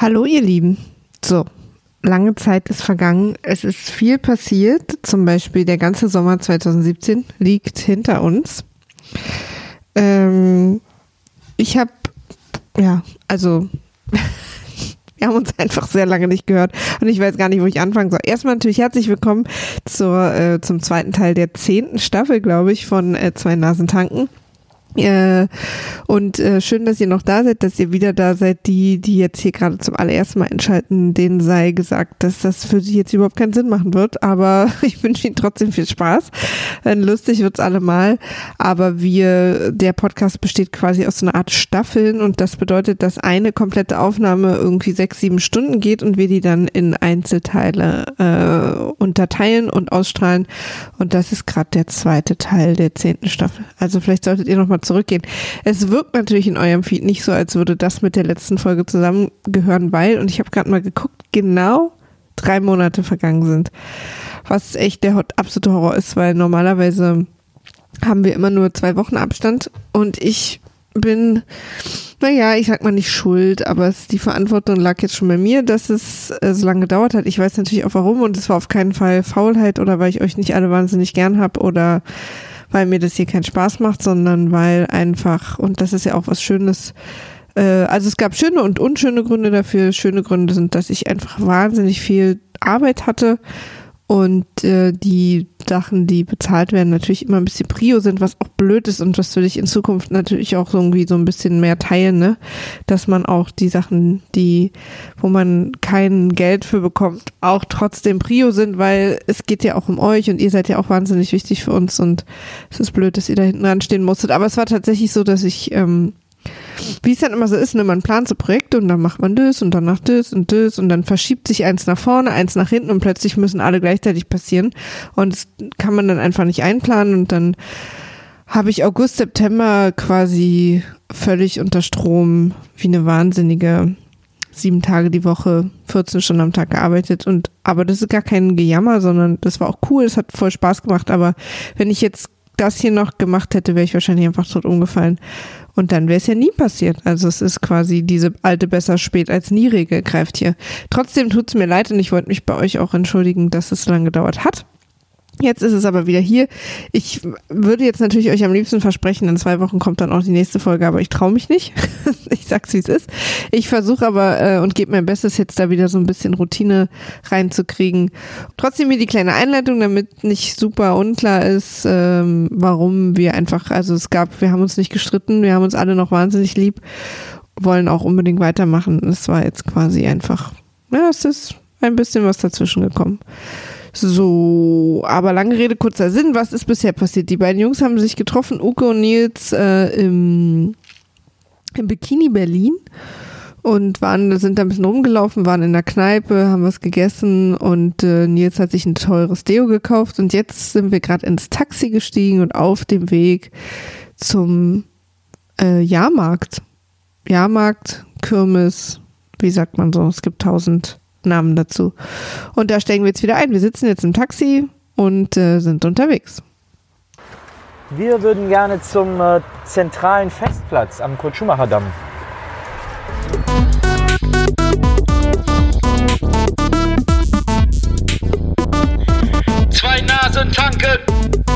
Hallo ihr Lieben. So, lange Zeit ist vergangen. Es ist viel passiert. Zum Beispiel der ganze Sommer 2017 liegt hinter uns. Ähm, ich habe, ja, also wir haben uns einfach sehr lange nicht gehört und ich weiß gar nicht, wo ich anfangen soll. Erstmal natürlich herzlich willkommen zur, äh, zum zweiten Teil der zehnten Staffel, glaube ich, von äh, Zwei Nasen tanken. Äh, und äh, schön, dass ihr noch da seid, dass ihr wieder da seid. Die, die jetzt hier gerade zum allerersten Mal einschalten, denen sei gesagt, dass das für sie jetzt überhaupt keinen Sinn machen wird. Aber ich wünsche ihnen trotzdem viel Spaß. Äh, lustig wird's allemal. Aber wir, der Podcast besteht quasi aus so einer Art Staffeln und das bedeutet, dass eine komplette Aufnahme irgendwie sechs, sieben Stunden geht und wir die dann in Einzelteile äh, unterteilen und ausstrahlen. Und das ist gerade der zweite Teil der zehnten Staffel. Also vielleicht solltet ihr noch mal zurückgehen. Es wirkt natürlich in eurem Feed nicht so, als würde das mit der letzten Folge zusammengehören, weil, und ich habe gerade mal geguckt, genau drei Monate vergangen sind. Was echt der absolute Horror ist, weil normalerweise haben wir immer nur zwei Wochen Abstand und ich bin, naja, ich sag mal nicht schuld, aber es, die Verantwortung lag jetzt schon bei mir, dass es äh, so lange gedauert hat. Ich weiß natürlich auch warum und es war auf keinen Fall Faulheit oder weil ich euch nicht alle wahnsinnig gern hab oder weil mir das hier keinen Spaß macht, sondern weil einfach, und das ist ja auch was Schönes, äh, also es gab schöne und unschöne Gründe dafür. Schöne Gründe sind, dass ich einfach wahnsinnig viel Arbeit hatte und äh, die Sachen, die bezahlt werden, natürlich immer ein bisschen Prio sind, was auch blöd ist und was will ich in Zukunft natürlich auch irgendwie so ein bisschen mehr teilen, ne? Dass man auch die Sachen, die, wo man kein Geld für bekommt, auch trotzdem Prio sind, weil es geht ja auch um euch und ihr seid ja auch wahnsinnig wichtig für uns und es ist blöd, dass ihr da hinten dran stehen musstet. Aber es war tatsächlich so, dass ich ähm, wie es dann immer so ist, ne, man plant so Projekte und dann macht man das und danach das und das und dann verschiebt sich eins nach vorne, eins nach hinten und plötzlich müssen alle gleichzeitig passieren. Und das kann man dann einfach nicht einplanen und dann habe ich August, September quasi völlig unter Strom wie eine Wahnsinnige. Sieben Tage die Woche, 14 Stunden am Tag gearbeitet und aber das ist gar kein Gejammer, sondern das war auch cool, es hat voll Spaß gemacht, aber wenn ich jetzt das hier noch gemacht hätte, wäre ich wahrscheinlich einfach tot umgefallen. Und dann wäre es ja nie passiert. Also es ist quasi diese alte besser spät als nie Regel greift hier. Trotzdem tut es mir leid und ich wollte mich bei euch auch entschuldigen, dass es so lange gedauert hat. Jetzt ist es aber wieder hier. Ich würde jetzt natürlich euch am liebsten versprechen, in zwei Wochen kommt dann auch die nächste Folge, aber ich traue mich nicht. ich sag's wie es ist. Ich versuche aber äh, und gebe mein Bestes, jetzt da wieder so ein bisschen Routine reinzukriegen. Trotzdem mir die kleine Einleitung, damit nicht super unklar ist, ähm, warum wir einfach, also es gab, wir haben uns nicht gestritten, wir haben uns alle noch wahnsinnig lieb, wollen auch unbedingt weitermachen. Es war jetzt quasi einfach, ja, es ist ein bisschen was dazwischen gekommen. So, aber lange Rede, kurzer Sinn. Was ist bisher passiert? Die beiden Jungs haben sich getroffen, Uke und Nils, äh, im, im Bikini Berlin und waren, sind da ein bisschen rumgelaufen, waren in der Kneipe, haben was gegessen und äh, Nils hat sich ein teures Deo gekauft und jetzt sind wir gerade ins Taxi gestiegen und auf dem Weg zum äh, Jahrmarkt. Jahrmarkt, Kirmes, wie sagt man so? Es gibt tausend Namen dazu. Und da steigen wir jetzt wieder ein. Wir sitzen jetzt im Taxi und äh, sind unterwegs. Wir würden gerne zum äh, zentralen Festplatz am Kurt-Schumacher-Damm. Zwei Nasen tanken!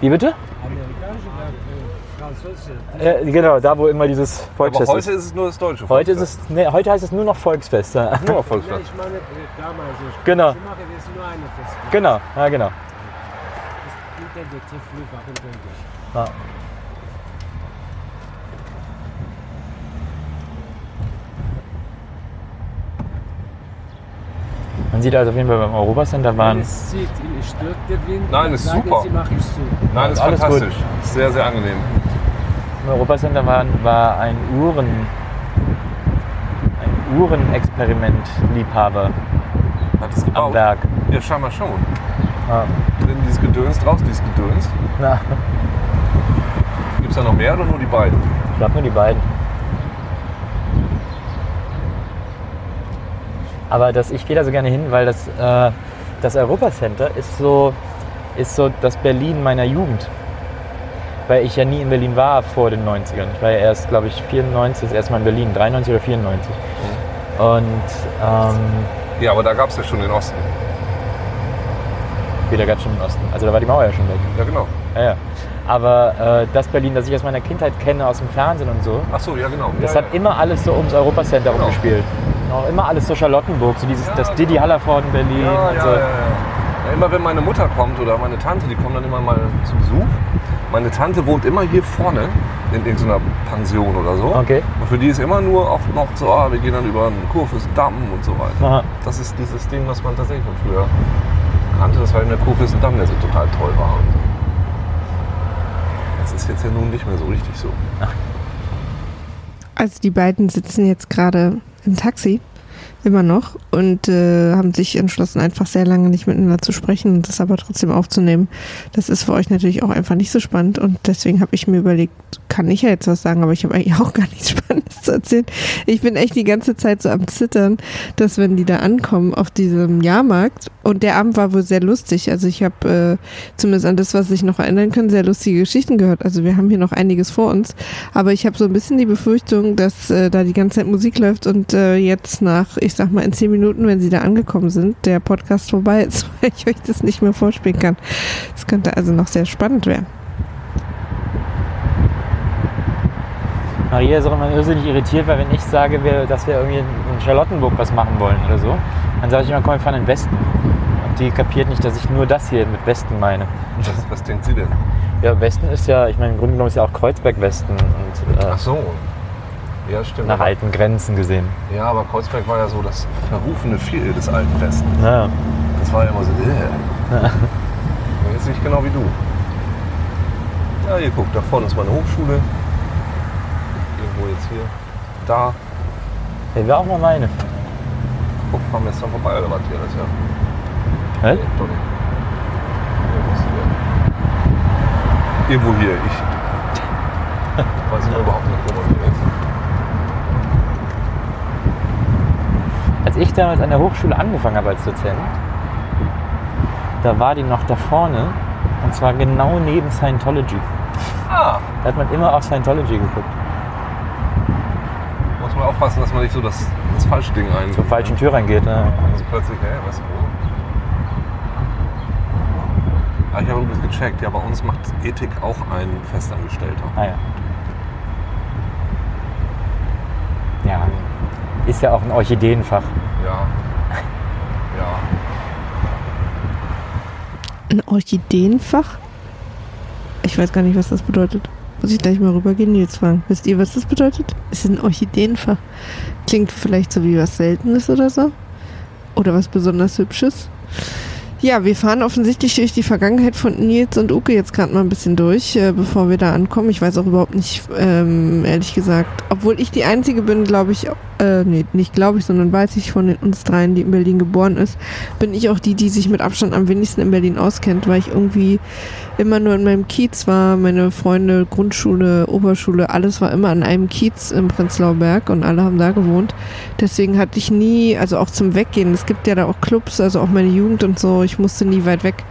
Wie bitte? Äh, genau, da wo immer dieses Aber Volksfest heute ist. es nur das deutsche Heute, ist Volksfest. es, nee, heute heißt es nur noch Volksfest. ja. Nur noch Volksfest. Ich meine, damals, ich Genau. Schumacher ist nur eine Fest. Genau, ja genau. Das der Flughafen denke ich. Ja. Man sieht also auf jeden Fall beim Europacenter waren Es zieht, stört der Wind. Nein, ist sagen super. Sie, mach ich so. Nein, ist Alles fantastisch. Sehr, sehr angenehm. im Europacenter war, war ein Uhren ein Uhrenexperiment-Liebhaber Hat es am gebaut? Werk. Ja, scheinbar schon. Ja. Drin dieses Gedöns draus, dieses Gedöns. Na, Gibt es da noch mehr oder nur die beiden? ich glaube nur die beiden. Aber das, ich gehe da so gerne hin, weil das, äh, das Europacenter ist so, ist so das Berlin meiner Jugend. Weil ich ja nie in Berlin war vor den 90ern. Ich war ja erst, glaube ich, 94 das erste Mal in Berlin, 93 oder 94. Und ähm, Ja, aber da gab es ja schon den Osten. wieder gab es schon den Osten. Also da war die Mauer ja schon weg. Ja, genau. Ja, ja. Aber äh, das Berlin, das ich aus meiner Kindheit kenne, aus dem Fernsehen und so, Ach so, ja, genau. das ja, hat immer alles so ums Europacenter Genau. rumgespielt. Auch immer alles so Charlottenburg, so dieses, das Didi Hallervorden Berlin ja, und ja, so. ja, ja. ja, Immer wenn meine Mutter kommt oder meine Tante, die kommen dann immer mal zu Besuch. Meine Tante wohnt immer hier vorne in irgendeiner Pension oder so. Okay. Und für die ist immer nur auch noch so, ah, wir gehen dann über den Kurfürstendamm und so weiter. Aha. Das ist dieses Ding, was man tatsächlich von früher kannte. Das war eben der Kurfürstendamm, der so total toll war. Das ist jetzt ja nun nicht mehr so richtig so. Also die beiden sitzen jetzt gerade im Taxi, immer noch, und äh, haben sich entschlossen, einfach sehr lange nicht miteinander zu sprechen und das aber trotzdem aufzunehmen. Das ist für euch natürlich auch einfach nicht so spannend und deswegen habe ich mir überlegt, kann ich ja jetzt was sagen, aber ich habe eigentlich auch gar nichts Spannendes zu erzählen. Ich bin echt die ganze Zeit so am Zittern, dass wenn die da ankommen auf diesem Jahrmarkt und der Abend war wohl sehr lustig. Also ich habe äh, zumindest an das, was ich noch erinnern kann, sehr lustige Geschichten gehört. Also wir haben hier noch einiges vor uns. Aber ich habe so ein bisschen die Befürchtung, dass äh, da die ganze Zeit Musik läuft und äh, jetzt nach, ich sag mal, in zehn Minuten, wenn sie da angekommen sind, der Podcast vorbei ist, weil ich euch das nicht mehr vorspielen kann. Es könnte also noch sehr spannend werden. Maria ist auch immer irrsinnig irritiert, weil wenn ich sage, dass wir irgendwie in Charlottenburg was machen wollen oder so, dann sage ich immer, komm, wir fahren in den Westen. Und die kapiert nicht, dass ich nur das hier mit Westen meine. Was, was denkt sie denn? Ja, Westen ist ja, ich meine, im Grunde genommen ist ja auch Kreuzberg-Westen und äh, Ach so. Ja, stimmt. nach alten Grenzen gesehen. Ja, aber Kreuzberg war ja so das verrufene Viertel des alten Westens. Ja. Das war ja immer so, äh. Und Jetzt nicht genau wie du. Ja, hier guckt, da vorne ist meine Hochschule. Irgendwo jetzt hier. Da. Der wäre auch mal meine. Guck, fahren wir jetzt dran vorbei, oder was hier ist, ja. Hä? Nee, doch nicht. Hier. Irgendwo hier, ich. Weiß ich überhaupt nicht, wo man hier ist. Als ich damals an der Hochschule angefangen habe als Dozent, da war die noch da vorne und zwar genau neben Scientology. Ah, Da hat man immer auf Scientology geguckt. muss man aufpassen, dass man nicht so das, das falsche Ding ein. Zur falschen Tür reingeht. Ne? Also plötzlich, hä, was wo? Ah, ich habe übrigens gecheckt, ja, bei uns macht Ethik auch ein Festangestellter. Ah. Ja. Ist ja auch ein Orchideenfach. Ja. Ja. Ein Orchideenfach? Ich weiß gar nicht, was das bedeutet. Muss ich gleich mal rübergehen, Nils fragen. Wisst ihr, was das bedeutet? Ist ein Orchideenfach. Klingt vielleicht so wie was Seltenes oder so. Oder was besonders Hübsches. Ja, wir fahren offensichtlich durch die Vergangenheit von Nils und Uke jetzt gerade mal ein bisschen durch, äh, bevor wir da ankommen. Ich weiß auch überhaupt nicht, ähm, ehrlich gesagt, obwohl ich die Einzige bin, glaube ich, äh, nee, nicht glaube ich, sondern weiß ich von den, uns dreien, die in Berlin geboren ist, bin ich auch die, die sich mit Abstand am wenigsten in Berlin auskennt, weil ich irgendwie immer nur in meinem Kiez war, meine Freunde, Grundschule, Oberschule, alles war immer an einem Kiez im Prenzlauer Berg und alle haben da gewohnt. Deswegen hatte ich nie, also auch zum Weggehen, es gibt ja da auch Clubs, also auch meine Jugend und so, ich musste nie weit weg.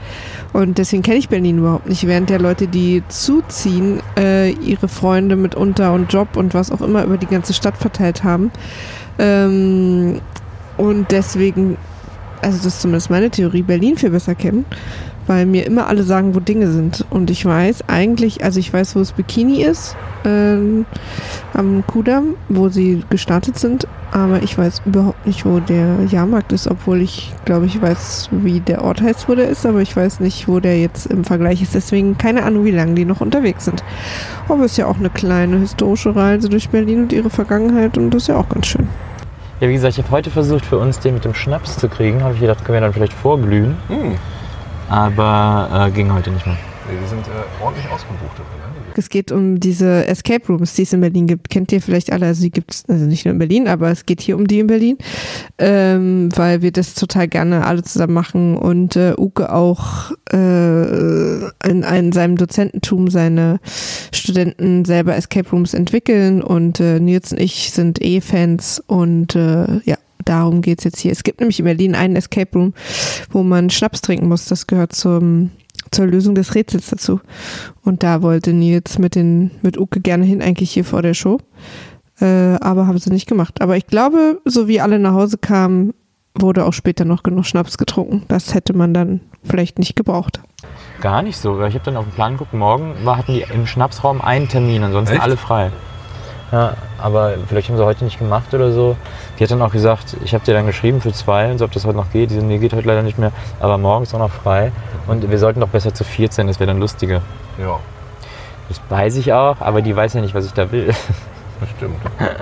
Und deswegen kenne ich Berlin überhaupt nicht, während der Leute, die zuziehen, äh, ihre Freunde mitunter und Job und was auch immer über die ganze Stadt verteilt haben. Ähm, und deswegen, also das ist zumindest meine Theorie, Berlin viel besser kennen, weil mir immer alle sagen, wo Dinge sind. Und ich weiß eigentlich, also ich weiß, wo das Bikini ist, ähm, am Kudamm, wo sie gestartet sind, aber ich weiß überhaupt nicht, wo der Jahrmarkt ist, obwohl ich glaube, ich weiß, wie der Ort heißt, wo der ist, aber ich weiß nicht, wo der jetzt im Vergleich ist. Deswegen keine Ahnung, wie lange die noch unterwegs sind. Aber es ist ja auch eine kleine historische Reise durch Berlin und ihre Vergangenheit und das ist ja auch ganz schön. Ja, wie gesagt, ich habe heute versucht, für uns den mit dem Schnaps zu kriegen. Habe ich gedacht, können wir dann vielleicht vorglühen. Hm. Aber äh, ging heute nicht mehr. Die sind äh, ordentlich ausgebucht. Ja. Es geht um diese Escape Rooms, die es in Berlin gibt. Kennt ihr vielleicht alle? Also die gibt es also nicht nur in Berlin, aber es geht hier um die in Berlin, ähm, weil wir das total gerne alle zusammen machen und äh, Uke auch äh, in, in seinem Dozententum seine Studenten selber Escape Rooms entwickeln und äh, Nils und ich sind eh Fans und äh, ja. Darum geht's jetzt hier. Es gibt nämlich in Berlin einen Escape Room, wo man Schnaps trinken muss. Das gehört zum zur Lösung des Rätsels dazu. Und da wollte Nils mit den mit Uke gerne hin, eigentlich hier vor der Show. Äh, aber haben sie nicht gemacht. Aber ich glaube, so wie alle nach Hause kamen, wurde auch später noch genug Schnaps getrunken. Das hätte man dann vielleicht nicht gebraucht. Gar nicht so, ich habe dann auf den Plan geguckt, morgen hatten die im Schnapsraum einen Termin, ansonsten Echt? alle frei. Ja, aber vielleicht haben sie heute nicht gemacht oder so. Die hat dann auch gesagt, ich habe dir dann geschrieben für zwei und so, ob das heute noch geht. Die sind, nee, geht heute leider nicht mehr, aber morgen ist auch noch frei. Und wir sollten doch besser zu viert sein, das wäre dann lustiger. Ja, Das weiß ich auch, aber die weiß ja nicht, was ich da will. das stimmt.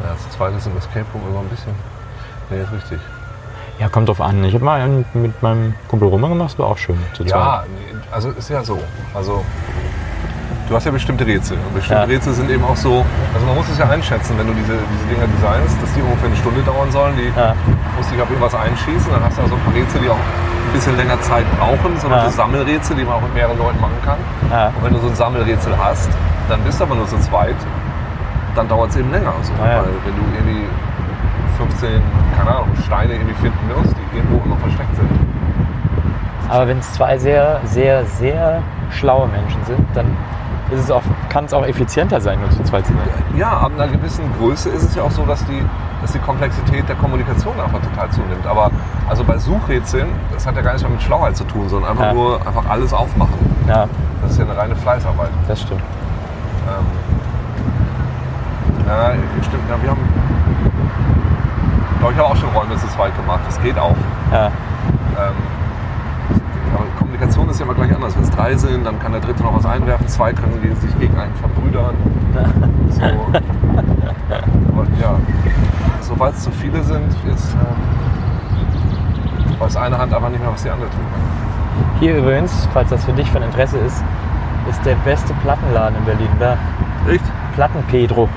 Ja, das zweite ist im Escape Room immer ein bisschen. Nee, ist richtig. Ja, kommt drauf an. Ich habe mal einen mit meinem Kumpel Roman gemacht, das war auch schön. Zu Ja, nee, also ist ja so. Also du hast ja bestimmte Rätsel. Und bestimmte Ja. Rätsel sind eben auch so, also man muss es ja einschätzen, wenn du diese, diese Dinger designst, dass die ungefähr eine Stunde dauern sollen. Die Ja. musst dich auf irgendwas einschießen. Dann hast du also ein paar Rätsel, die auch ein bisschen länger Zeit brauchen, sondern Ja. so Sammelrätsel, die man auch mit mehreren Leuten machen kann. Ja. Und wenn du so ein Sammelrätsel hast, dann bist du aber nur zu zweit, dann dauert es eben länger. So. Weil wenn du irgendwie 15, keine Ahnung, Steine irgendwie finden musst, die irgendwo immer versteckt sind. Aber wenn es zwei sehr, sehr, sehr schlaue Menschen sind, dann kann es auch effizienter sein, nur zu zweit zu sein. Ja, ab einer gewissen Größe ist es ja auch so, dass die, dass die Komplexität der Kommunikation einfach total zunimmt. Aber also bei Suchrätseln, das hat ja gar nichts mehr mit Schlauheit zu tun, sondern einfach Ja. nur einfach alles aufmachen. Ja, Das ist ja eine reine Fleißarbeit. das stimmt. Ähm, ja, stimmt. Ja, wir haben, glaube ich, habe auch schon Räume zu zweit gemacht. Das geht auch. Ja, Ähm, Kommunikation ist ja immer gleich anders. Wenn es drei sind, dann kann der dritte noch was einwerfen. Zwei können sich gegen einen verbrüdern. So. Aber ja, sobald es zu viele sind, ist, ähm, weiß eine Hand einfach nicht mehr, was die andere kann. Hier übrigens, falls das für dich von Interesse ist, ist der beste Plattenladen in Berlin. Da, Echt? Platten Pedro.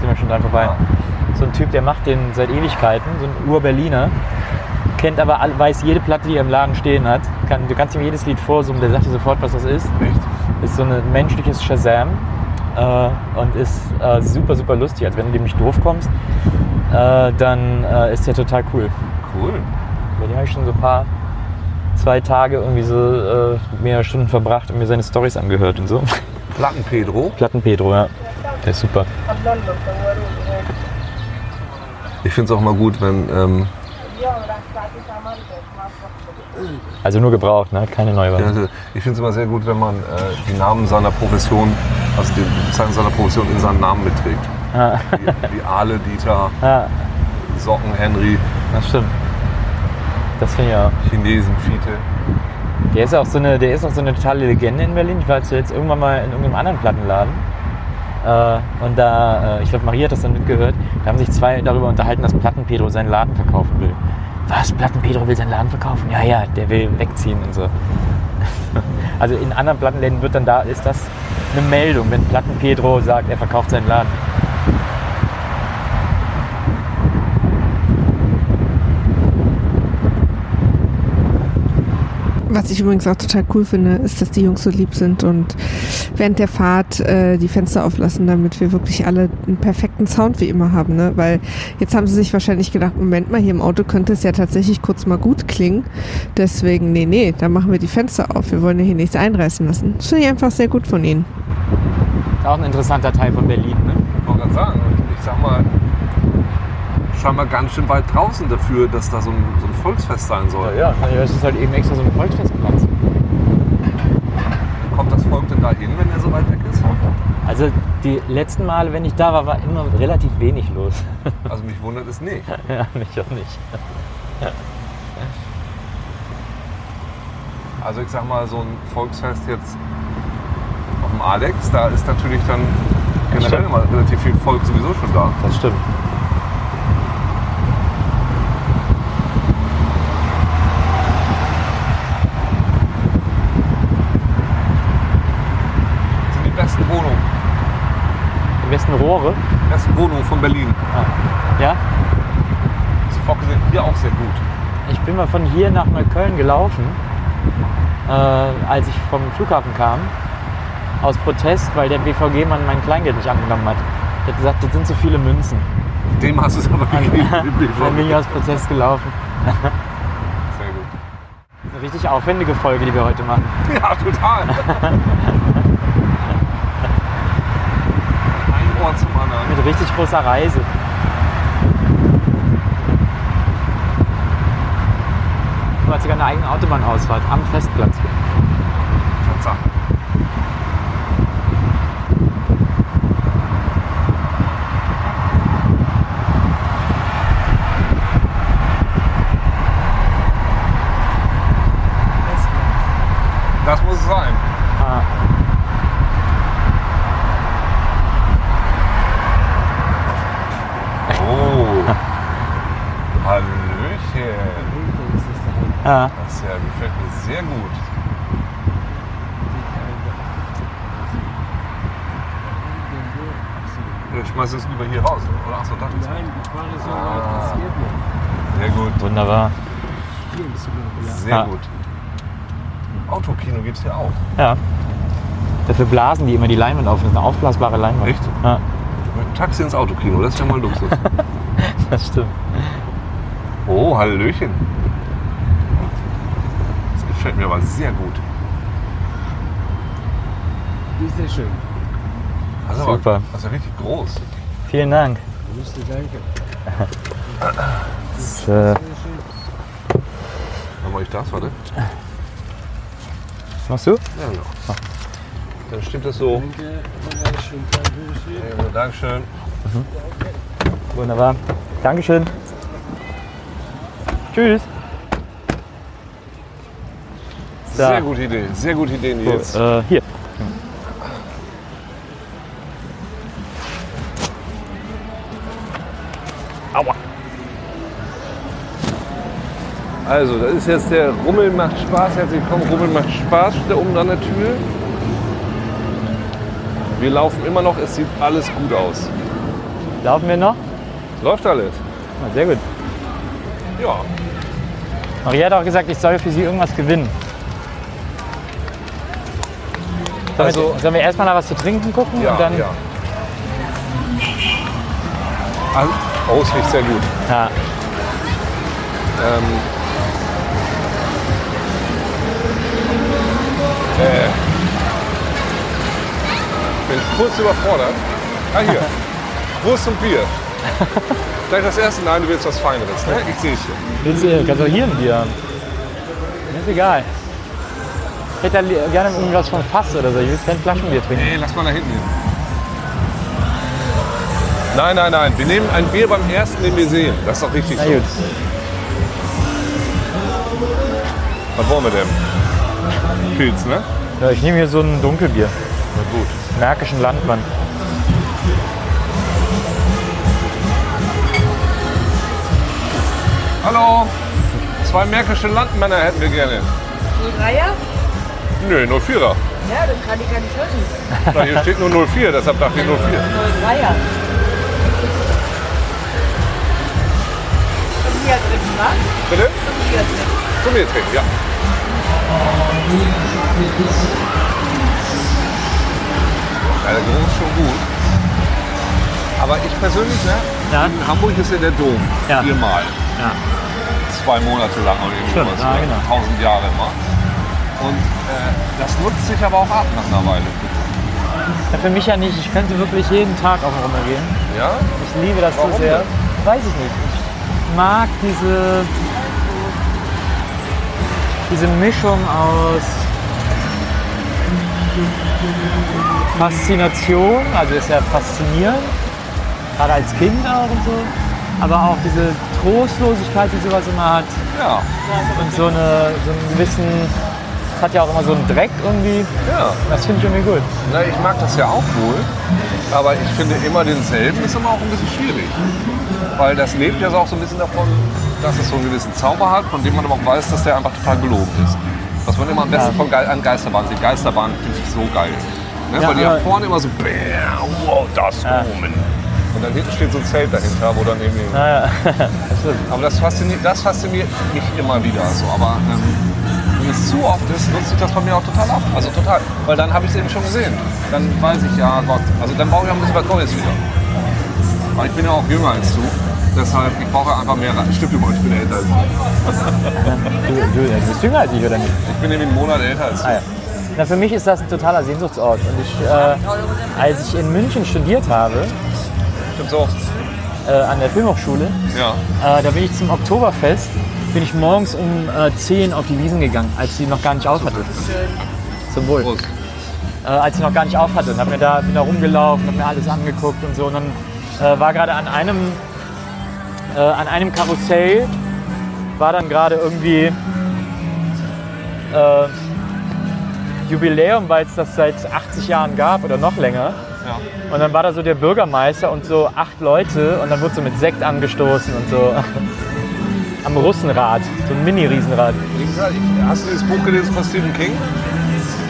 Sind wir schon dran vorbei. Ja. So ein Typ, der macht den seit Ewigkeiten, so ein Ur-Berliner. Kennt aber, all- weiß jede Platte, die er im Laden stehen hat. Kann, du kannst ihm jedes Lied vorsummen, der sagt dir sofort, was das ist. Echt? Ist so ein menschliches Shazam äh, und ist äh, super, super lustig. Also wenn du dem nicht doof kommst, äh, dann äh, ist der total cool. Cool. Mit dem habe ich schon so ein paar, zwei Tage irgendwie so äh, mehrere Stunden verbracht und mir seine Stories angehört und so. Platten Pedro. Platten Pedro, ja. Der ist super. Ich finde es auch mal gut, wenn. Ähm, Also nur gebraucht, ne? keine Neuwagen. also ich finde es immer sehr gut, wenn man äh, die Namen seiner Profession, also die Bezeichnung seiner Profession in seinen Namen mitträgt. Ja, Wie, wie Ale, Dieter, ja, Socken, Henry, das stimmt. Das finde ich auch. Chinesen, Fiete. Der ist auch so eine, der ist auch so eine totale Legende in Berlin. Ich war jetzt irgendwann mal in irgendeinem anderen Plattenladen. Äh, und da, äh, ich glaube, Maria hat das dann mitgehört, da haben sich zwei darüber unterhalten, dass Platten-Pedro seinen Laden verkaufen will. Was? Platten-Pedro will seinen Laden verkaufen? Ja, ja, der will wegziehen und so. Also in anderen Plattenläden wird dann da, ist das eine Meldung, wenn Platten-Pedro sagt, er verkauft seinen Laden. Was ich übrigens auch total cool finde, ist, dass die Jungs so lieb sind und während der Fahrt äh, die Fenster auflassen, damit wir wirklich alle einen perfekten Sound wie immer haben. Ne? Weil jetzt haben sie sich wahrscheinlich gedacht, Moment mal, hier im Auto könnte es ja tatsächlich kurz mal gut klingen. Deswegen, nee, nee, dann machen wir die Fenster auf. Wir wollen ja hier nichts einreißen lassen. Das finde ich einfach sehr gut von ihnen. Ist auch ein interessanter Teil von Berlin, ne? Ich wollte gerade sagen, und ich sag mal, scheinbar ganz schön weit draußen dafür, dass da so ein, so ein Volksfest sein soll. Ja, ja, es ist halt eben extra so ein Volksfestplatz. Kommt das Volk denn da hin, wenn er so weit weg ist? Also die letzten Male, wenn ich da war, war immer relativ wenig los. Also mich wundert es nicht. ja, mich auch nicht. Also ich sag mal, so ein Volksfest jetzt auf dem Alex, da ist natürlich dann generell immer relativ viel Volk sowieso schon da. Das stimmt. Das sind die besten Wohnungen. Die besten Rohre. Die besten Wohnungen von Berlin. Ja, Das Focke sind hier auch sehr gut. ich bin mal von hier nach Neukölln gelaufen, äh, als ich vom Flughafen kam. Aus Protest, weil der BVG-Mann mein Kleingeld nicht angenommen hat. Der hat gesagt, das sind zu viele Münzen. Dem hast du es aber gegeben. Dann bin ich aus Protest gelaufen. Sehr gut. Eine richtig aufwendige Folge, die wir heute machen. Ja, total. Ein Ohr zum anderen. Mit richtig großer Reise. Du hast sogar eine eigene Autobahnausfahrt am Festplatz. Tatsache. Das muss es sein. Ah, Oh. Hallöchen. Hinten ist es da. ja. Das ja, gefällt mir sehr gut. Schmeiß es lieber hier raus. Oder achso, da ist Nein, ich fahre so Ah. noch. Sehr gut. Wunderbar. Hier ist noch, ja. Sehr Ja. gut. Autokino gibt es hier auch. Ja. Dafür blasen die immer die Leinwand auf. Das ist eine aufblasbare Leinwand. Echt? Ja, Mit Taxi ins Autokino, das ist ja mal Luxus. das stimmt. Oh, Hallöchen. Das gefällt mir aber sehr gut. Die ist sehr schön. Das ist Super. Aber, das ist ja richtig groß. Vielen Dank. Wüsste, danke. Das ist, äh, Sehr schön. Dann mache ich das, warte. machst du? Ja, genau. Dann stimmt das so. Danke. Dankeschön. Ja, Dankeschön. Wunderbar. Dankeschön. Tschüss. So, Sehr gute Idee. Sehr gute Idee, Nils. Äh, hier. Ist jetzt der Rummel macht Spaß. Herzlich willkommen. Rummel macht Spaß. Steht da oben an der Tür. Wir laufen immer noch. Es sieht alles gut aus. Laufen wir noch? Läuft alles. Ah, sehr gut. Ja. Maria hat auch gesagt, ich soll für sie irgendwas gewinnen. Sollen, Also- wir, sollen wir erstmal nach was zu trinken gucken Ja, und dann. ja. Also, oh, es riecht sehr gut. Ja. Ähm, äh, bin kurz überfordert. Ah, hier. Wurst und Bier. Gleich das erste. Nein, du willst was Feineres, ne? Ich sehe schon. Willst du, kannst du hier ein Bier haben. Mir ist egal. Ich hätte gerne irgendwas von Fass oder so. Ich will kein Flaschenbier trinken. Nee, lass mal da hinten hin. Nein, nein, nein. Wir nehmen ein Bier beim ersten, den wir sehen. Das ist doch richtig Na so. gut. Was wollen wir denn? Pilz, ne? Ja, ich nehme hier so ein Dunkelbier. Na gut. Märkischen Landmann. Hallo. Zwei märkische Landmänner hätten wir gerne. 03er? Nö, 04er. Ja, dann kann ich gar nicht hören. Na, hier steht nur 04, deshalb dachte ich 04. 03er. Zum Bier trinken, wa? Bitte? Zum Bier trinken. Zum Bier trinken, ja. Ja, der Geruch ist schon gut. Aber ich persönlich, ne? Ja. In Hamburg ist ja der Dom. Ja. Viermal. Ja. Zwei Monate lang oder irgendwas. ja, ne? genau. Tausend Jahre immer. Und äh, das nutzt sich aber auch ab nach einer Weile. Ja, für mich ja nicht. Ich könnte wirklich jeden Tag auf den Rummel gehen. Ja? Ich liebe das Warum so sehr. denn? Weiß ich nicht. Ich mag diese, diese Mischung aus Faszination, also ist ja faszinierend, gerade als Kind auch und so, aber auch diese Trostlosigkeit, die sowas immer hat Ja. und so, eine, so einen gewissen, es hat ja auch immer so einen Dreck irgendwie, Ja. das finde ich irgendwie gut. Na, ich mag das ja auch wohl, aber ich finde immer denselben ist immer auch ein bisschen schwierig. Weil das lebt ja auch so ein bisschen davon, dass es so einen gewissen Zauber hat, von dem man aber auch weiß, dass der einfach total gelogen ist. Was man immer am besten Ja. von Ge an Geisterbahn sieht. Geisterbahn finde ich so geil. Ne? Ja, Weil die ja vorne immer so, wow, das Ja. Omen. Und dann hinten steht so ein Zelt dahinter, wo dann irgendwie... Das stimmt. Aber das fasziniert, das fasziniert mich immer wieder so. Aber ähm, wenn es zu oft ist, nutzt sich das bei mir auch total ab. Also total. Weil dann habe ich es eben schon gesehen. Dann weiß ich, ja Gott. Also dann brauche ich auch ein bisschen was Neues wieder. Weil ich bin ja auch jünger als du. Deshalb, ich brauche einfach mehr. Stimmt übrigens, ich bin älter als du. Du, du, bist jünger als ich, oder nicht? Ich bin nämlich einen Monat älter als du. Ah, ja. Na, für mich ist das ein totaler Sehnsuchtsort. Und ich, äh, als ich in München studiert habe, Stimmt so. äh, an der Filmhochschule, Ja. äh, da bin ich zum Oktoberfest, bin ich morgens um äh, 10 auf die Wiesen gegangen, als sie noch gar nicht auf hatte. Zum Wohl. Prost. Äh, als sie noch gar nicht auf hatte. Und hab mir da, bin da rumgelaufen, hab mir alles angeguckt und so. Und dann äh, war gerade an einem, äh, an einem Karussell, war dann gerade irgendwie äh, Jubiläum, weil es das seit 80 Jahren gab oder noch länger. Ja. Und dann war da so der Bürgermeister und so acht Leute und dann wurde so mit Sekt angestoßen und so am Russenrad, so ein Mini-Riesenrad. Hast du dieses Buch gelesen von Stephen King?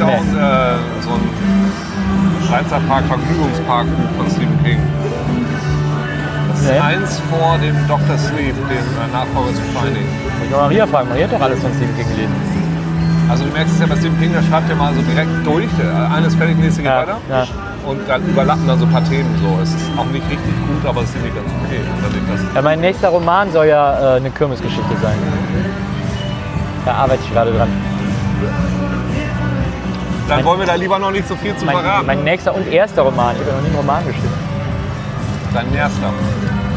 Auch Nee. ein, äh, so ein Freizeitpark, Vergnügungspark von Stephen King. Ist Nee. eins vor dem Dr. Sleep, dem äh, Nachfolger zu Shining. Ich kann Maria fragen, Maria hat doch alles von Stephen King gelesen. Also du merkst es ja bei Stephen King, der schreibt ja mal so direkt durch. Der- Eines fertig, nächste geht Ja, weiter. ja. Und dann überlappen dann so ein paar Themen so. Es ist auch nicht richtig gut, aber es ist irgendwie ganz okay. Ja, mein nächster Roman soll ja äh, eine Kirmesgeschichte sein. Da arbeite ich gerade dran. Dann wollen wir da lieber noch nicht so viel zu Mein, verraten. mein nächster und erster Roman. Ich habe noch nie einen Roman geschrieben. Dein erster.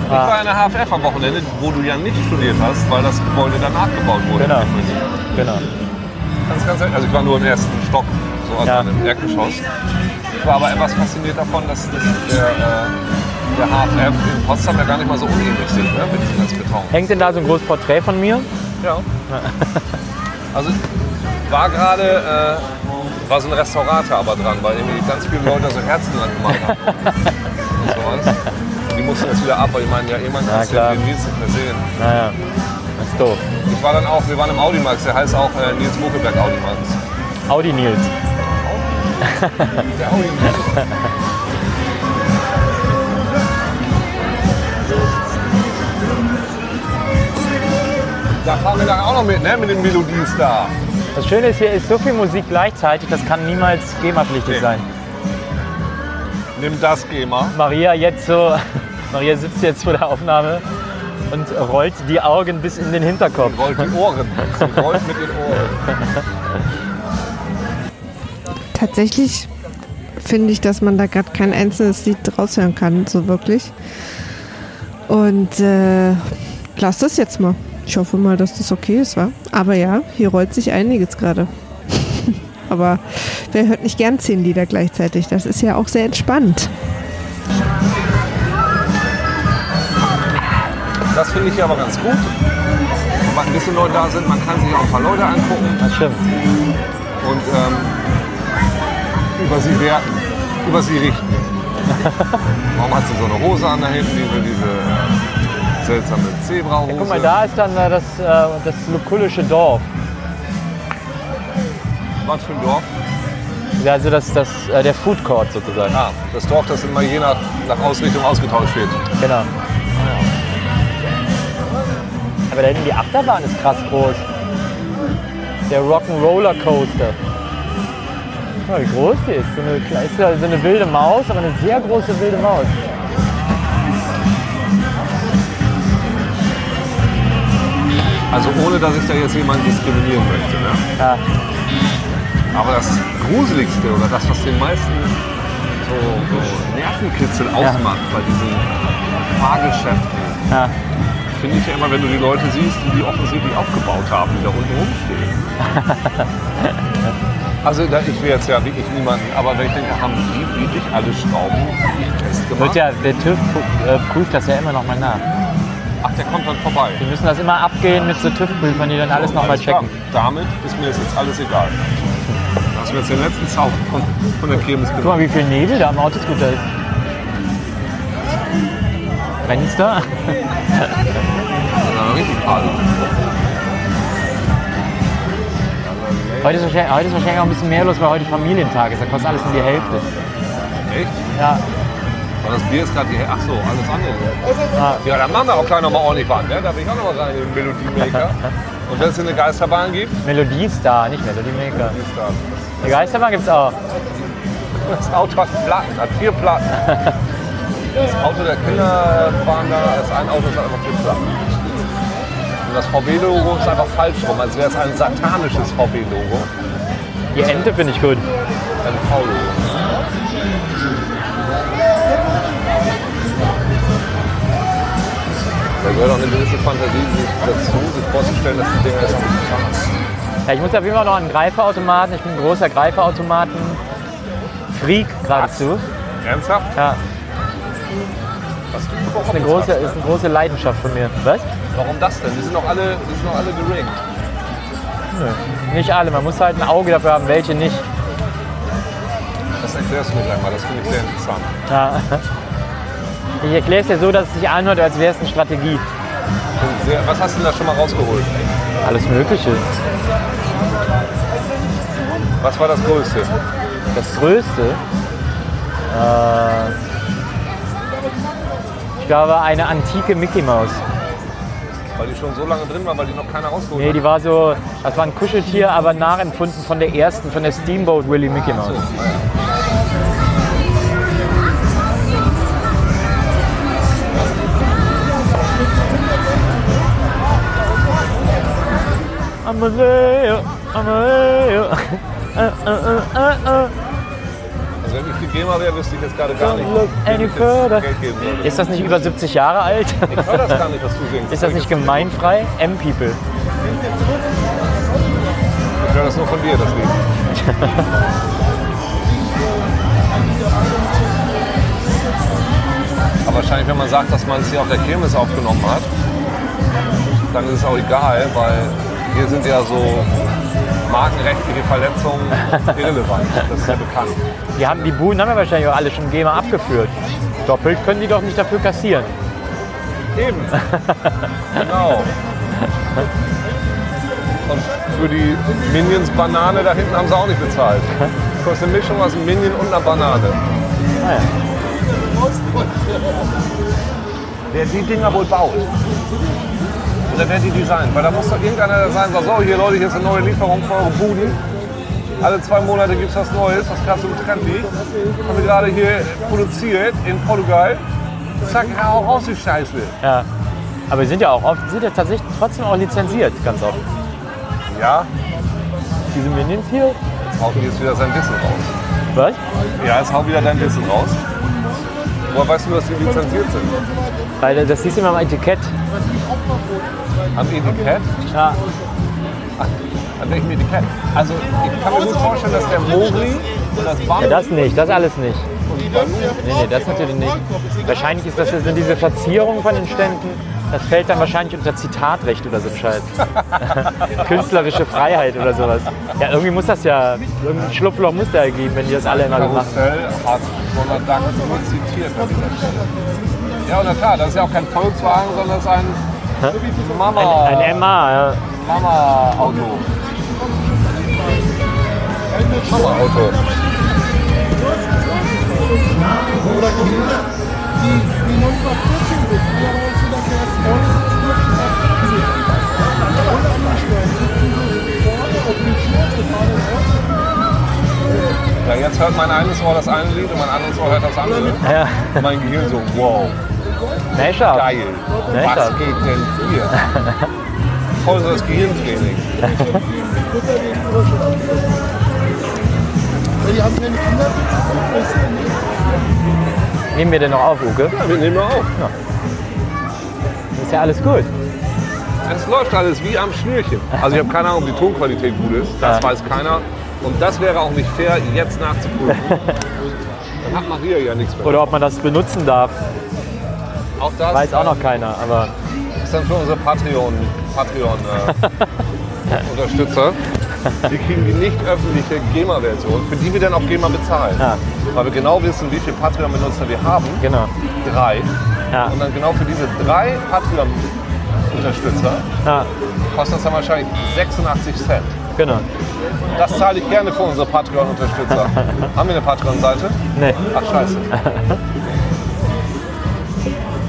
Ich Ah. war in der HFF am Wochenende, wo du ja nicht studiert hast, weil das Gebäude danach gebaut wurde. Genau. Genau. Ganz, ganz. Also ich war nur im ersten Stock, so also Ja. im Erdgeschoss. Ich war aber etwas fasziniert davon, dass, dass der, äh, der HFF in Potsdam ja gar nicht mal so unähnlich sind, ne? mit ganzen Beton. Hängt denn da so ein großes Porträt von mir? Ja. Also war gerade äh, war so ein Restaurator aber dran, weil irgendwie ganz viele Leute so Herzen dran gemacht haben. mussten das wieder ab, weil ich meine, ja, irgendwann Ja, kannst du klar. den Nils nicht mehr sehen. Naja, das ist doof. Ich war dann auch, wir waren im Audimax, der heißt auch äh, Nils Buckelberg Audimax. Audi Nils. Der Audimax. Da fahren wir dann auch noch mit, ne? Mit den Melodies da. Das Schöne ist, hier ist so viel Musik gleichzeitig, das kann niemals GEMA-pflichtig Nee. sein. Nimm das GEMA. Maria jetzt so, Maria sitzt jetzt vor der Aufnahme und rollt die Augen bis in den Hinterkopf. Rollt die Ohren. Sie rollt mit den Ohren. Tatsächlich finde ich, dass man da gerade kein einzelnes Lied raushören kann, so wirklich. Und äh, lass das jetzt mal. Ich hoffe mal, dass das okay ist, wa? Aber ja, hier rollt sich einiges gerade. Aber wer hört nicht gern zehn Lieder gleichzeitig? Das ist ja auch sehr entspannt. Das finde ich ja aber ganz gut. Wenn mal ein bisschen Leute da sind, man kann sich auch ein paar Leute angucken Das stimmt. und ähm, über sie werten, über sie richten. Warum hat sie so eine Hose an da hinten, diese, diese äh, seltsame Zebrahose? Guck mal, da ist dann äh, das, äh, das lukullische Dorf. Was für ein Dorf? Ja, Also das, das, äh, der Food Court sozusagen. Ah, das Dorf, das immer je nach, nach Ausrichtung ausgetauscht wird. Genau. Aber da hinten die Achterbahn ist krass groß. Der Rock'n'Roller Coaster. Mal, wie groß die ist. So eine, ist ja so eine wilde Maus, aber eine sehr große wilde Maus. Also ohne, dass ich da jetzt jemanden diskriminieren möchte. Ne? Ja. Aber das Gruseligste oder das, was den meisten so, so Nervenkitzel ausmacht bei diesen Fahrgeschäften, Ja. Finde ich ja immer, wenn du die Leute siehst, die die offensichtlich aufgebaut haben, die da unten rumstehen. also da, ich will jetzt ja wirklich niemanden, aber wenn ich denke, haben die wirklich alle Schrauben festgemacht? Wird ja, der TÜV äh, prüft das ja immer noch mal nach. Ach, der kommt dann vorbei. Die müssen das immer abgehen mit so TÜV-Prüfern, die dann alles nochmal Alles klar. checken. Damit ist mir das jetzt alles egal. Das mir jetzt den letzten Zauber von, von der Kirmes Guck mal, wie viel Nebel da am Autoscooter ist. Brennt's da? Ist richtig Party. Heute ist, wahrscheinlich, heute ist wahrscheinlich auch ein bisschen mehr los, weil heute Familientag ist. Da kostet alles nur die Hälfte. Echt? Ja, Aber das Bier ist gerade die Ach so, alles andere. Ah. Ja, dann machen wir auch gleich noch mal ordentlich was. Ne? Da will ich auch noch mal rein in den Melodiemaker. Und wenn es eine Geisterbahn gibt, Melodiestar, nicht Melodie Maker. ist das. Die Geisterbahn gibt's auch. Das Auto hat Platten, hat vier Platten. Das Auto der Kinder fahren da, das ein Auto ist einfach zu flach. Und das VW-Logo ist einfach falsch rum, als wäre es ein satanisches VW-Logo. Die Ente finde ich gut. Ein V-Logo. Da gehört auch eine gewisse Fantasie sich dazu, sich vorzustellen, dass die Dinger jetzt auch nicht fahren. Ja, ich muss auf jeden Fall noch einen Greifautomaten. Ich bin ein großer Greifautomaten-Freak geradezu. Ernsthaft? Ja, ist eine, große, ist eine große Leidenschaft von mir. Was? Warum das denn? Die sind doch alle, sind doch alle geriggt. Nicht alle. Man muss halt ein Auge dafür haben, welche nicht. Das erklärst du mir gleich mal, das finde ich sehr interessant. Ja. Ich erkläre es dir so, dass es sich anhört, als wäre es eine Strategie. Sehr, was hast du denn da schon mal rausgeholt? Alles Mögliche. Was war das Größte? Das Größte. Äh, glaube, eine antike Mickey Maus. Weil die schon so lange drin war, weil die noch keiner rausgeholt Nee, die war so, das war ein Kuscheltier, aber nachempfunden von der ersten, von der Steamboat Willie Mickey Maus. Amaleo, Amaleo. Äh, äh, äh, äh, äh. Also wenn ich die GEMA wäre, wüsste ich jetzt gerade gar nicht, any further. Ist das nicht über 70 Jahre alt? Ich höre das gar nicht, was du singst. Ist das nicht gemeinfrei? M-People. Ich höre das nur von dir, das Lied. Aber wahrscheinlich, wenn man sagt, dass man es hier auf der Kirmes aufgenommen hat, dann ist es auch egal, weil hier sind ja so markenrechtliche Verletzungen irrelevant. Das ist ja bekannt. Die, haben, die Buden haben ja wahrscheinlich auch alle schon GEMA abgeführt. Doppelt können die doch nicht dafür kassieren. Eben. genau. Und für die Minions-Banane da hinten haben sie auch nicht bezahlt. Ist eine Mischung aus einem Minion und einer Banane. Ah, ja. Wer die Dinger wohl baut. Oder wer die designt. Weil da muss doch irgendeiner sein, sagt, so hier Leute, hier ist eine neue Lieferung für eure Buden. Alle zwei Monate gibt es was Neues, was gerade so im Trend liegt. Haben wir gerade hier produziert in Portugal. Zack, hau raus die Scheiße. ja. Aber die sind ja auch oft, sind ja tatsächlich trotzdem auch lizenziert, ganz oft. Ja, Diese Minions hier? jetzt haut jetzt wieder sein Wissen raus. Was? Ja, jetzt hau wieder dein Wissen raus. Woher weißt du, dass die lizenziert sind? Weil das siehst du immer am Etikett. Am Etikett? Ja. An welchem Etikett? Also, ich kann mir gut vorstellen, dass der Mogli und das Bambi ja, das nicht, das alles nicht. Nee, nee, das natürlich nicht. Wahrscheinlich ist das, sind diese Verzierungen von den Ständen, das fällt dann wahrscheinlich unter Zitatrecht oder so ein Scheiß. Künstlerische Freiheit oder sowas. Ja, irgendwie muss das ja, irgendein Schlupfloch muss da ja geben, wenn die das alle immer so machen. Hat Donald Duck nur zitiert. Ja, und klar, das ist ja auch kein Volkswagen, sondern das ist ein Mama, Ein, ein MA, ja. Mama-Auto. Mama-Auto. Ja, jetzt hört mein eines Ohr das eine Lied und mein anderes Ohr hört das andere. ja. Und mein Gehirn so, wow, Mashup. geil. Ne, Was geht denn hier? Voll so das Gehirntraining. Nehmen wir denn noch auf, Uke? Ja, wir nehmen mal auf. Ist ja alles gut. Es läuft alles wie am Schnürchen. Also ich habe keine Ahnung, ob die Tonqualität gut ist. Das Ja. weiß keiner. Und das wäre auch nicht fair, jetzt nachzuprüfen. Dann hat Maria ja nichts mehr. Oder ob man das benutzen darf, auch das weiß auch noch keiner. Aber ist dann für unsere Patreon, Patreon äh, Unterstützer. Die kriegen die nicht öffentliche GEMA-Version, für die wir dann auch GEMA bezahlen. Ja. Weil wir genau wissen, wie viele Patreon-Benutzer wir haben. genau. Drei. Ja. Und dann genau für diese drei Patreon-Unterstützer Ja, kostet das dann wahrscheinlich 86 Cent. genau. Das zahle ich gerne für unsere Patreon-Unterstützer. Haben wir eine Patreon-Seite? Nee. Ach scheiße.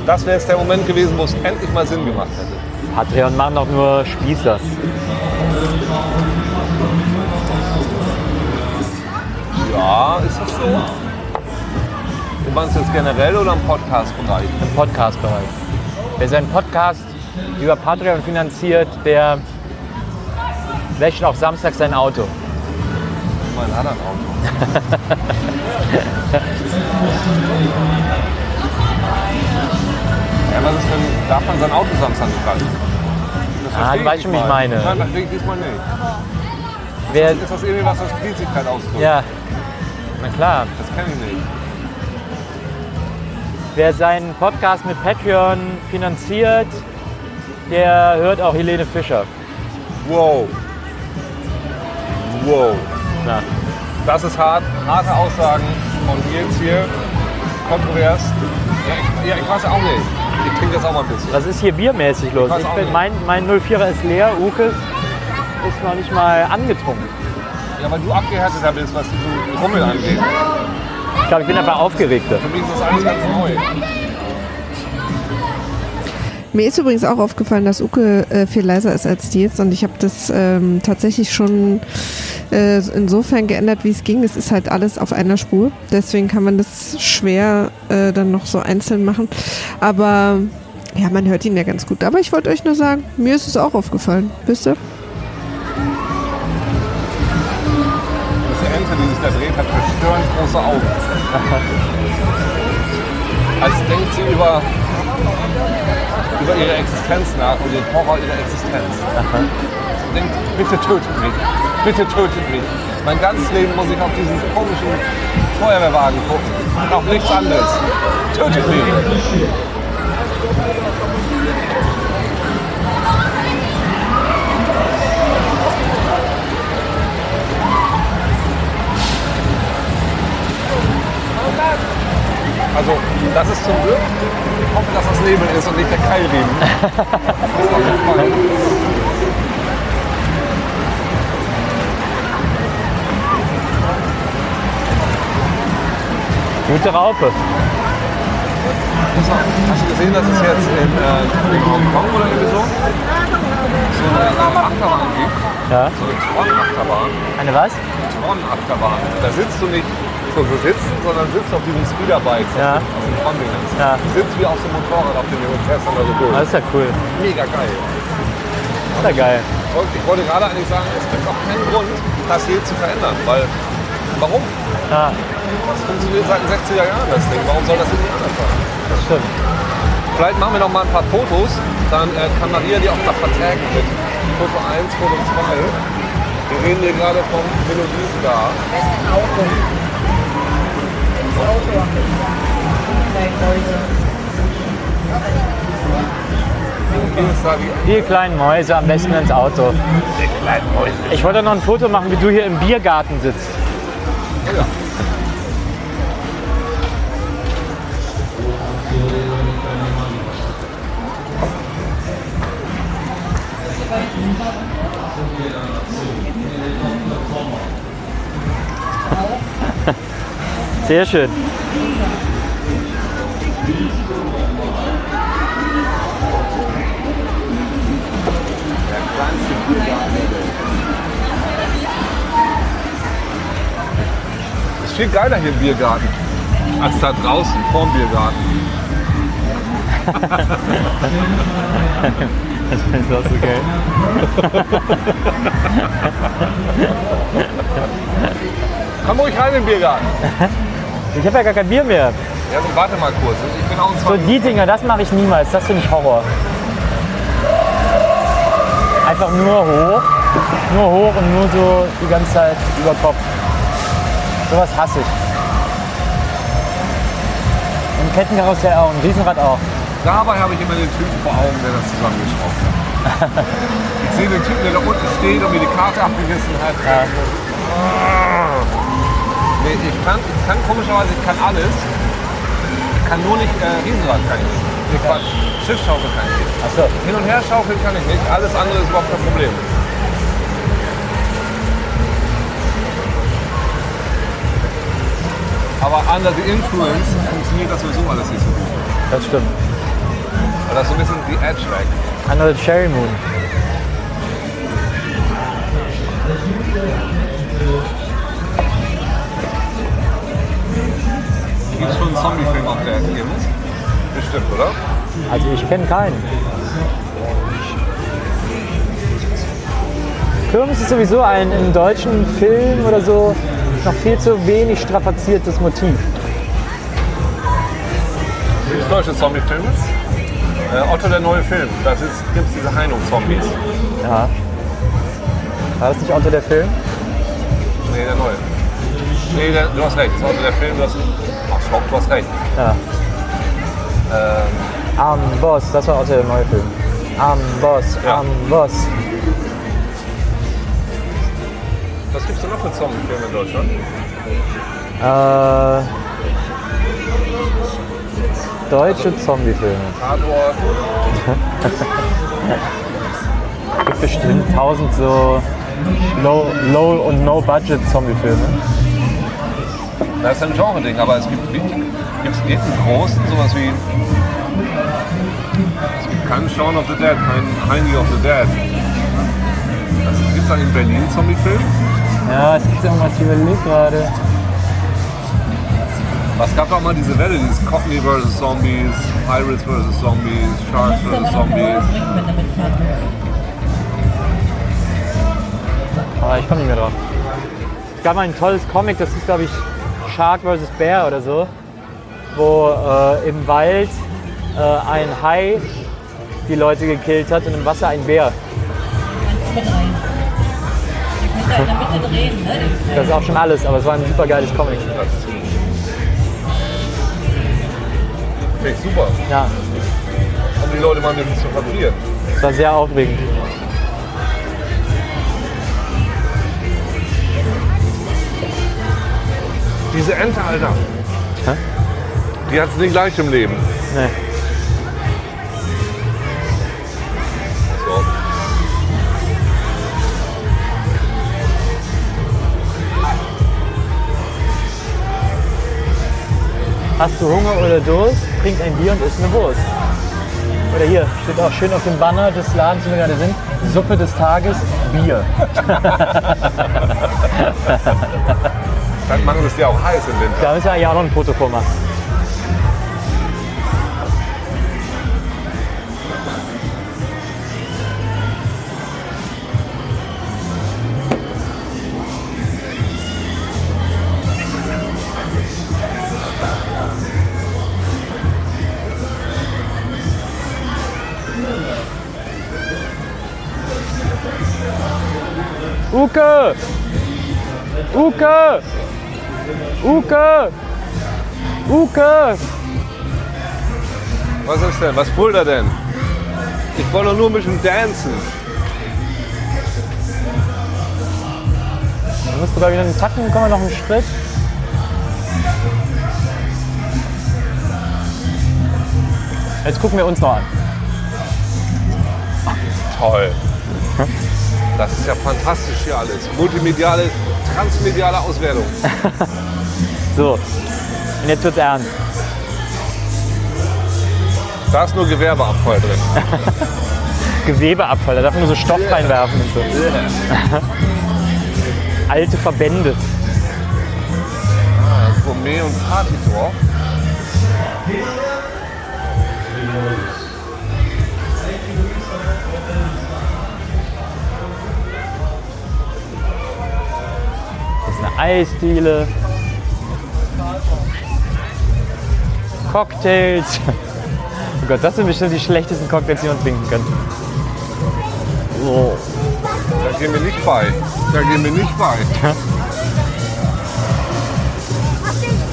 Das wäre jetzt der Moment gewesen, wo es endlich mal Sinn gemacht hätte. Patreon machen doch nur Spießer. Ja, ist das so? Du meinst jetzt generell oder im Podcast-Bereich? im Podcast-Bereich. Wer seinen Podcast über Patreon finanziert, der wäscht auch samstags sein Auto. Mein hat ein Auto. ja, was ist denn, darf man sein Auto Samstag nicht? Ah, du weißt schon, wie ich meine. Nein, das verstehe ich diesmal nicht. Wer, Ist das irgendwie was, was Spießigkeit ausdrückt? ja, na klar. Das kenne ich nicht. Wer seinen Podcast mit Patreon finanziert, der hört auch Helene Fischer. Wow. Wow. Na, Das ist hart. Harte Aussagen von Nils hier. Kontrovers. Ja, ich, ja, ich weiß auch nicht. Ich trinke jetzt auch mal ein bisschen. was ist hier biermäßig los? Ich bin, mein, mein 04er ist leer, Uke ist noch nicht mal angetrunken. Ja, weil du abgehärteter bist, was die Rummel angeht. Ich glaube, ich bin einfach aufgeregter. Für mich ist das alles ganz neu. Mir ist übrigens auch aufgefallen, dass Uke äh, viel leiser ist als die jetzt und ich habe das ähm, tatsächlich schon äh, insofern geändert, wie es ging. Es ist halt alles auf einer Spur, deswegen kann man das schwer äh, dann noch so einzeln machen. Aber ja, man hört ihn ja ganz gut. Aber ich wollte euch nur sagen, mir ist es auch aufgefallen. Wisst ihr? Diese Ente, die sich da dreht, hat verstörend große Augen. Als denkt sie über, über ihre Existenz nach und den Horror ihrer Existenz. Sie denkt, bitte tötet mich, bitte tötet mich. Mein ganzes Leben muss ich auf diesen komischen Feuerwehrwagen gucken. Und auf nichts anderes. Tötet mich. Also, das ist zum Glück. Ich hoffe, dass das Nebel ist und nicht der Keilriemen. Das. Gute Raupe. Hast du gesehen, dass es jetzt in, äh, in Hongkong oder irgendwie so so eine äh, Achterbahn gibt? Ja. So eine Tron-Achterbahn. Eine was? Tron-Achterbahn. Da sitzt du nicht so, so sitzen, sondern sitzt auf diesem Speederbike Ja. auf dem Tron-Dingens. Ja. Sitzt wie auf so einem Motorrad, auf dem fährst dann da so durch. Das ist ja cool. Mega geil. Das ist ja geil. Und ich wollte gerade eigentlich sagen, es gibt auch keinen Grund, das hier zu verändern, weil warum? Ja, Das funktioniert seit den 60er Jahren, das Ding. Warum soll das hier nicht anders sein? das stimmt. Vielleicht machen wir noch mal ein paar Fotos, dann äh, kann Maria die auch mal vertaggen mit Foto 1, Foto 2. Wir reden hier gerade vom Melodiestar. Besten Auto. Die Die kleinen Mäuse am besten ins Auto. kleinen Mäuse. Ich wollte noch ein Foto machen, wie du hier im Biergarten sitzt. Sehr schön. Viel geiler hier im Biergarten, als da draußen vorm Biergarten. Das ist auch so geil. Komm ruhig rein in den Biergarten. Ich habe ja gar kein Bier mehr. Ja, dann warte mal kurz. Ich bin auch So die Dinger, das mache ich niemals. Das finde ich Horror. Einfach nur hoch. Nur hoch und nur so die ganze Zeit über Kopf. Sowas hasse ich. Und Kettenkarussell auch, ein Riesenrad auch. Dabei habe ich immer den Typen vor Augen, der das zusammengeschraubt hat. ich sehe den Typen, der da unten steht und mir die Karte abgerissen hat. Ja. Nee, ich kann, ich kann komischerweise, ich kann alles. Ich kann nur nicht äh, Riesenrad kann ich. Nee, Quatsch. Schiffschaukel kann ich nicht. Achso, Hin und her schaukeln kann ich nicht. Alles andere ist überhaupt kein Problem. Aber under the influence funktioniert das sowieso alles nicht so gut. das stimmt. Weil das so ein bisschen die Edge weg. Andere Cherry Moon. Gibt es schon einen Zombie-Film auf der Kirmes? Bestimmt, oder? Also ich kenne keinen. Kirmes ist sowieso ein im deutschen Film oder so noch viel zu wenig strapaziertes Motiv. Deutsche Zombie-Filme? Äh, Otto, der neue Film. Da gibt es diese Heino-Zombies. Ja. War das nicht Otto der Film? Nee, der neue. Nee, der, du hast recht. Das ist Otto der Film. Du hast, ach, stopp, du hast recht. Ja. Ähm, Am Boss, das war Otto der neue Film. Am Boss, Ja. am Boss. Was gibt es denn noch für Zombie-Filme in Deutschland? Äh, deutsche Zombie-Filme. Tatort. gibt bestimmt tausend so Low, Low und No-Budget Zombie-Filme. Das ist ein Genre-Ding, aber es gibt gibt es irgendeinen großen, sowas wie. Es gibt keinen Shaun of the Dead, keinen Heini of the Dead. Gibt es da in Berlin einen Zombie-Film? Ja, es gibt irgendwas, ich überlege gerade. Es gab doch mal diese Welle, dieses Cockney vs. Zombies, Pirates vs. Zombies, Sharks vs. Zombies. Aber ich komme nicht mehr drauf. Es gab mal ein tolles Comic, das hieß, glaube ich, Shark vs. Bear oder so, wo äh, im Wald äh, ein Hai die Leute gekillt hat und im Wasser ein Bär. In der Mitte drehen, ne? Das ist auch schon alles, aber es war ein super geiles Comic. Finde ich super, Ja, um die Leute mal ein bisschen zu verlieren. es war sehr aufregend. Diese Ente, Alter. Die hat es nicht leicht im Leben. Nee. Hast du Hunger oder Durst? Trink ein Bier und isst eine Wurst. Oder hier steht auch schön auf dem Banner des Ladens, wo wir gerade sind, Suppe des Tages, Bier. Dann machen sie es dir auch heiß im Winter. Da müssen wir ja auch noch ein Foto vormachen. Uke! Uke! Uke! Uke! Was ist denn? Was pullt er denn? Ich wollte doch nur ein bisschen dancen. Da musst du, glaube ich, noch einen Tacken, kommen wir noch einen Schritt. Jetzt gucken wir uns noch an. Toll. Das ist ja fantastisch hier alles. Multimediale, transmediale Auswertung. So, und jetzt wird's ernst. Da ist nur Gewerbeabfall drin. Gewebeabfall, da darf man nur so Stoff reinwerfen und so. Alte Verbände. Ah, Gourmet und Partydorf. Das Eisdiele. Cocktails. Oh Gott, das sind bestimmt die schlechtesten Cocktails, die man trinken können. Oh. Da gehen wir nicht bei. Da gehen wir nicht bei.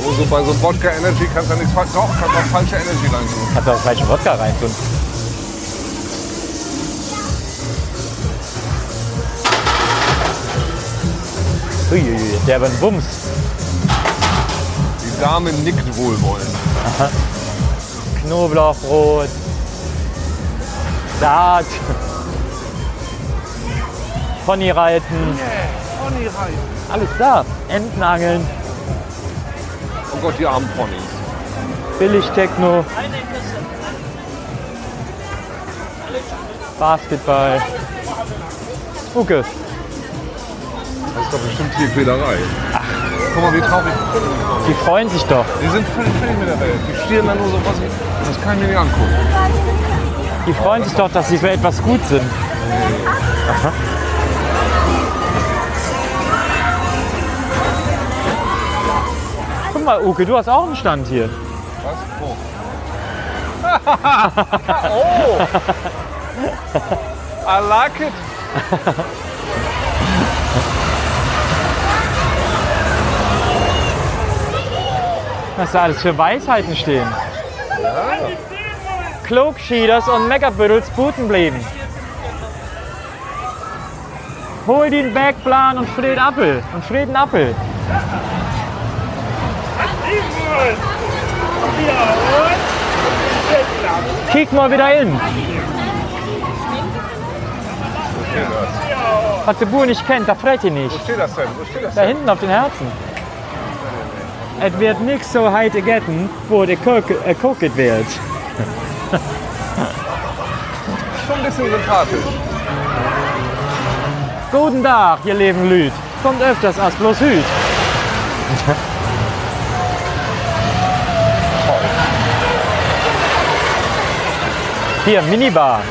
Oh, so bei so einem Wodka Energy kannst du nichts falsch. Doch, kannst auch falsche Energy reintun. Kannst du auch falschen Wodka reintun. Uiuiui, der war ein Bums. Die Dame nickt wohlwollend. Knoblauchbrot, Saat, Ponyreiten, alles da. Entenangeln, Oh Gott, die armen Ponys. Billig-Techno, Basketball. Uke, Das ist doch bestimmt Tierquälerei. Guck mal, wie traurig. Die freuen sich doch. Die sind völlig fertig mit der Welt. Die stieren dann nur so, was das kann ich mir nicht angucken. Die freuen sich doch, dass sie für etwas gut sind. Aha. Guck mal, Uke, du hast auch einen Stand hier. Was? Wo? oh! I like it. Was da alles für Weisheiten stehen. Klogschieders und Meckerbüttels Buten blieben. Hol den Backplan und Fred Appel. Und Fred Appel. Kick mal wieder hin. Was der Bur nicht kennt, da freit ihr nicht. Wo steht das denn? Wo steht das Da denn? hinten auf den Herzen. Es wird nix so heute getten, wo der Cook, äh, wird. Schon ein bisschen sympathisch. Guten Tag, ihr lieben Lüd. Kommt öfters als bloß Hüt. Hier, Minibar.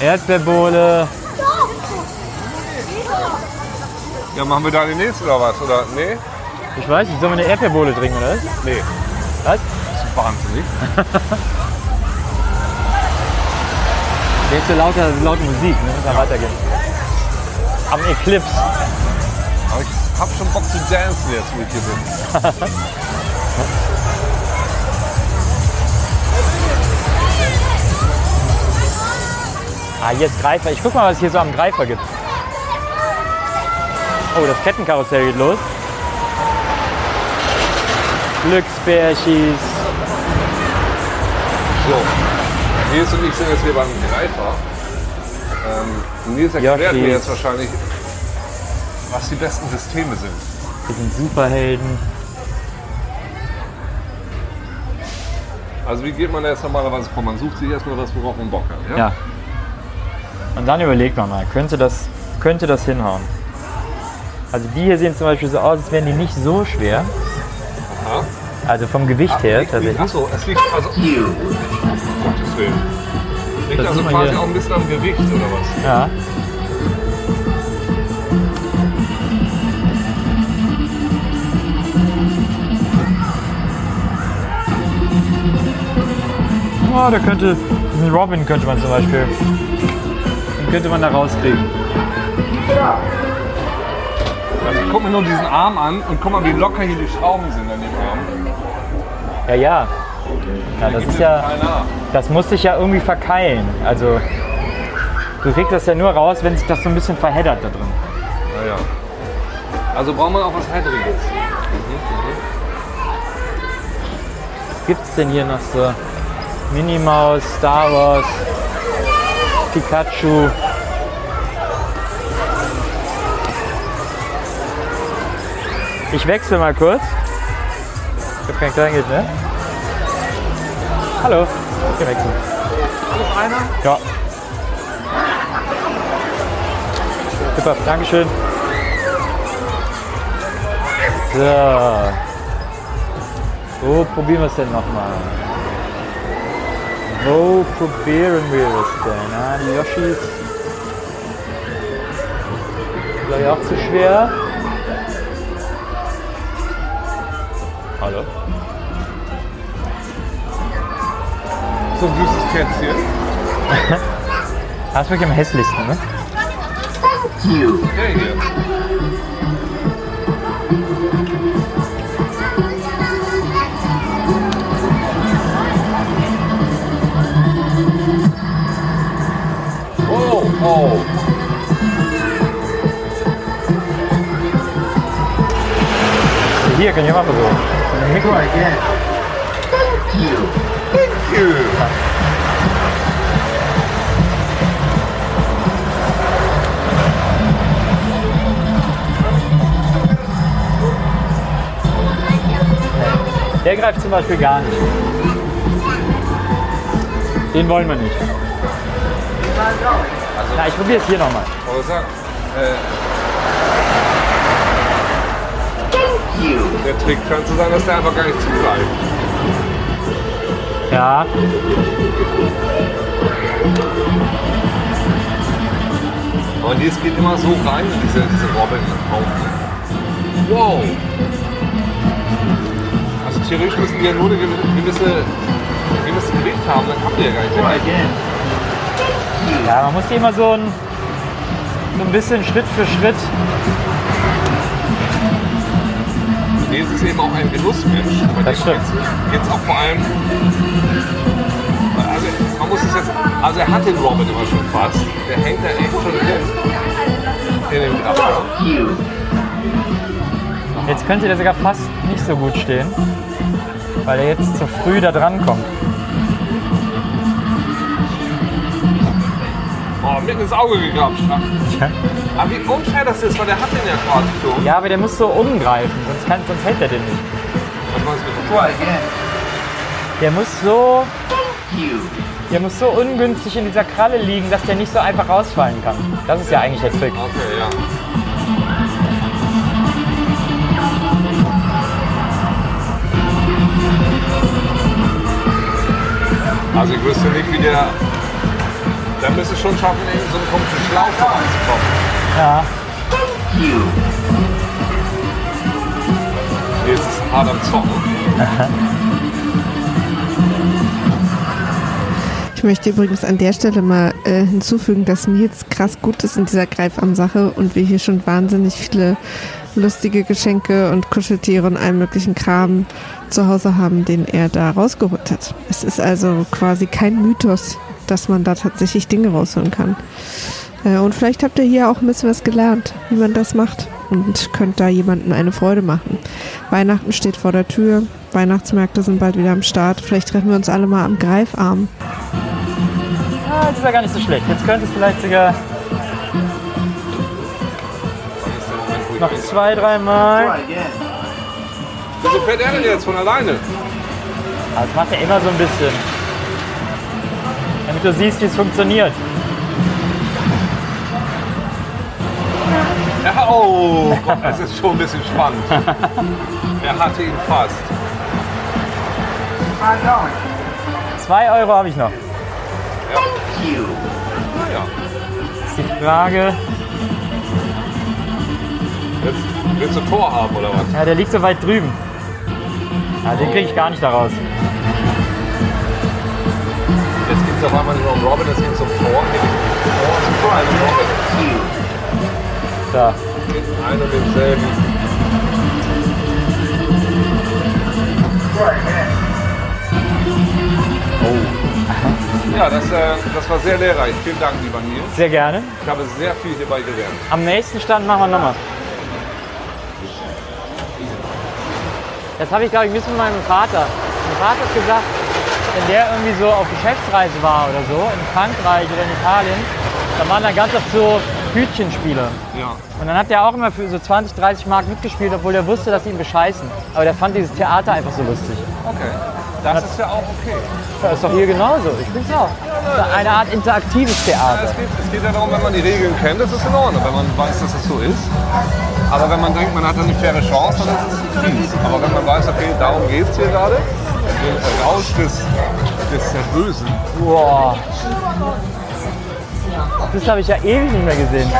Erdbeerbohle. Ja, machen wir da die nächste oder was? Oder? Nee? Ich weiß nicht, sollen wir eine Erdbeerbohle trinken, oder? was? Nee. Was? Das ist wahnsinnig. Jetzt so lauter, laute Musik, ne? Muss ja weitergehen. Am Eclipse. Aber ich hab schon Bock zu dancen jetzt, wo ich hier bin. Ah, jetzt Greifer. Ich guck mal, was es hier so am Greifer gibt. Oh, das Kettenkarussell geht los. Glücksbärchis. So. Nils und ich sind jetzt hier beim Greifer. Ähm, Nils erklärt Yoshis. mir jetzt wahrscheinlich, was die besten Systeme sind. Wir sind Superhelden. Also wie geht man da jetzt normalerweise vor? Man sucht sich erstmal das, worauf man Bock hat. Ja? Ja. Und dann überlegt man mal, könnte das, könnte das hinhauen? Also die hier sehen zum Beispiel so aus, als wären die nicht so schwer. Aha. Also vom Gewicht her Liegt- tatsächlich. Achso, es liegt also. Gottes Willen. Liegt Das also quasi hier. auch ein bisschen am Gewicht oder was? Ja. Oh, da könnte, einen Robin könnte man zum Beispiel, den könnte man da rauskriegen. Also guck mir nur diesen Arm an und guck mal, wie locker hier die Schrauben sind an dem Arm. Ja, ja. Ja, das ist ja, das muss sich ja irgendwie verkeilen. Also, du kriegst das ja nur raus, wenn sich das so ein bisschen verheddert da drin. Naja. Also braucht man auch was Heidriges. Was gibt's denn hier noch so? Minnie Maus, Star Wars, Pikachu. Ich wechsle mal kurz. Ich hab kein Kleingeld, ne? Hallo. Ich wechseln. Alles einer? Ja. Super, Dankeschön. So. Wo probieren wir es denn nochmal? Wo probieren wir es denn? Ah, die Yoshis. Vielleicht auch zu schwer. Hallo? So ein süßes Kätzchen. Das ist wirklich am hässlichsten, ne? Der hier. Oh, oh. Hier, kann ich mal versuchen. Mikro, Der greift zum Beispiel gar nicht. Den wollen wir nicht. Na, ich probiere es hier nochmal. Aber Der Trick kann zu sein, dass der einfach gar nicht zugreift. Ja. Und jetzt geht immer so rein in diese, diese Robin-Haufen. Wow! Also theoretisch müssen die ja nur eine gewisse, gewisse, gewisse Gewicht haben, dann haben die ja gar nicht mehr. Ja, man muss die immer so ein, so ein bisschen Schritt für Schritt. Nils ist eben auch ein Genussmensch. aber Das stimmt. Geht's auch vor allem. Also, man muss es jetzt. Also, er hat den Robin immer schon fast. Der hängt da echt schon in, in dem Grabber. Jetzt könnte der sogar fast nicht so gut stehen, weil er jetzt zu früh da dran kommt. Oh, mitten ins Auge gegrapscht. Aber wie unfair das ist, weil der hat den ja quasi schon. Ja, aber der muss so umgreifen, sonst, kann, sonst hält er den nicht. Was meinst du mit Der muss so. Der muss so ungünstig in dieser Kralle liegen, dass der nicht so einfach rausfallen kann. Das ist ja eigentlich der Trick. Okay, ja. Also ich wüsste nicht, wie der... Der müsste schon schaffen, in so einen komischen Schlauch reinzukommen. Ja. Hart am Zocken. Ich möchte übrigens an der Stelle mal äh, hinzufügen, dass Nils krass gut ist in dieser Greifarm-Sache und wir hier schon wahnsinnig viele lustige Geschenke und Kuscheltiere und allen möglichen Kram zu Hause haben, den er da rausgeholt hat. Es ist also quasi kein Mythos, dass man da tatsächlich Dinge rausholen kann. Äh, und vielleicht habt ihr hier auch ein bisschen was gelernt, wie man das macht und könnt da jemandem eine Freude machen. Weihnachten steht vor der Tür, Weihnachtsmärkte sind bald wieder am Start. Vielleicht treffen wir uns alle mal am Greifarm. Ah, jetzt ist er gar nicht so schlecht. Jetzt könnte es vielleicht sogar noch zwei, dreimal. Wieso fährt er denn jetzt von alleine? Ah, Das macht er immer so ein bisschen. Damit du siehst, wie es funktioniert. Ja, oh, Gott, das ist schon ein bisschen spannend. Er hatte ihn fast. Zwei Euro habe ich noch. Naja, Ist die Frage. jetzt willst du Tor haben oder was? Ja, der liegt so weit drüben. Ja, den kriege ich gar nicht daraus. Jetzt geht es auf einmal nicht um Robin, es geht zum Tor. Tor ist einem Robin. Da. Mit einem und demselben. Oh. Ja, das, äh, das war sehr lehrreich. Vielen Dank, lieber Nils. Sehr gerne. Ich habe sehr viel hierbei gelernt. Am nächsten Stand machen wir nochmal. Das habe ich, glaube ich, ein bisschen mit meinem Vater. Mein Vater hat gesagt, wenn der irgendwie so auf Geschäftsreise war oder so, in Frankreich oder in Italien, dann waren da ganz oft so Hütchenspiele. Ja. Und dann hat der auch immer für so 20, 30 Mark mitgespielt, obwohl der wusste, dass sie ihn bescheißen. Aber der fand dieses Theater einfach so lustig. Okay. Das ist ja auch okay. Das ist doch hier genauso. Ich bin's auch. Das ist eine Art interaktives Ja, Theater. es, geht, es geht ja darum, wenn man die Regeln kennt, das ist in Ordnung, wenn man weiß, dass es so ist. Aber wenn man denkt, man hat eine faire Chance, dann ist es fies. Aber wenn man weiß, okay, darum geht es hier gerade, den Rausch des, des Bösen, Boah. Das habe ich ja ewig nicht mehr gesehen.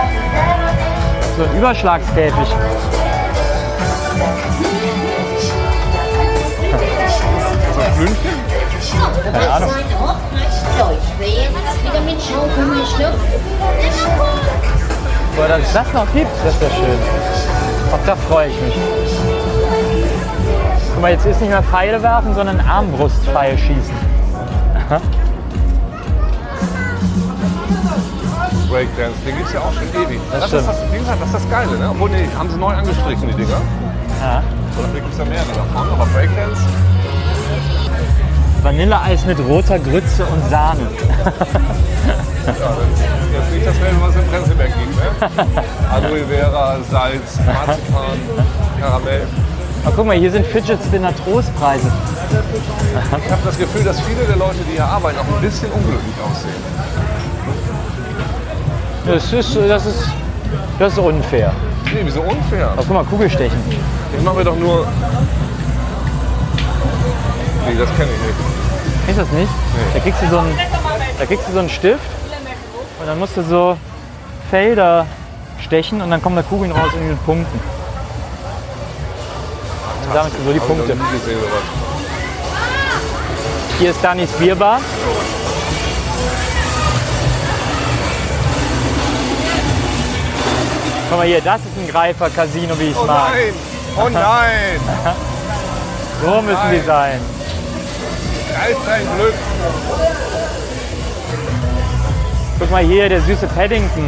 So ein Überschlagskäfig. so ein Flünchen, Keine Ahnung. Deutsch wäre wieder mit Schaukeln geschlüpft. Boah, dass es das noch gibt, das ist ja schön. Auch da freue ich mich. Guck mal, jetzt ist nicht mehr Pfeile werfen, sondern Armbrustpfeil schießen. Breakdance, den gibt es ja auch schon ewig. Das ist stimmt. das, gesagt, das ist das Geile, ne? Obwohl, nee, haben sie neu angestrichen, die Dinger. Ja. Oder gibt es ja mehrere davon, aber Breakdance, Vanilleeis mit roter Grütze und Sahne. jetzt nicht dasselbe, was es in Prenzlberg gibt, ne? Aloe Vera, Salz, Marzipan, Karamell. Aber guck mal, hier sind Fidget Spinner Trostpreise. Ich habe das Gefühl, dass viele der Leute, die hier arbeiten, auch ein bisschen unglücklich aussehen. Das ist, das ist Das ist unfair. Nee, wieso unfair? Aber guck mal, Kugelstechen. Ich mache mir doch nur. Nee, das kenne ich nicht. Kennst du das nicht? Da, kriegst du so einen, da kriegst du so einen Stift und dann musst du so Felder stechen und dann kommen da Kugeln raus in den Punkten. Und du so die Punkte. gesehen. Hier ist Danis Bierbar. Guck mal hier, das ist ein Greifer-Casino, wie ich es Oh mag. nein! Oh nein! So müssen die Nein. sein. Reiß dein Glück! Guck mal hier, der süße Paddington.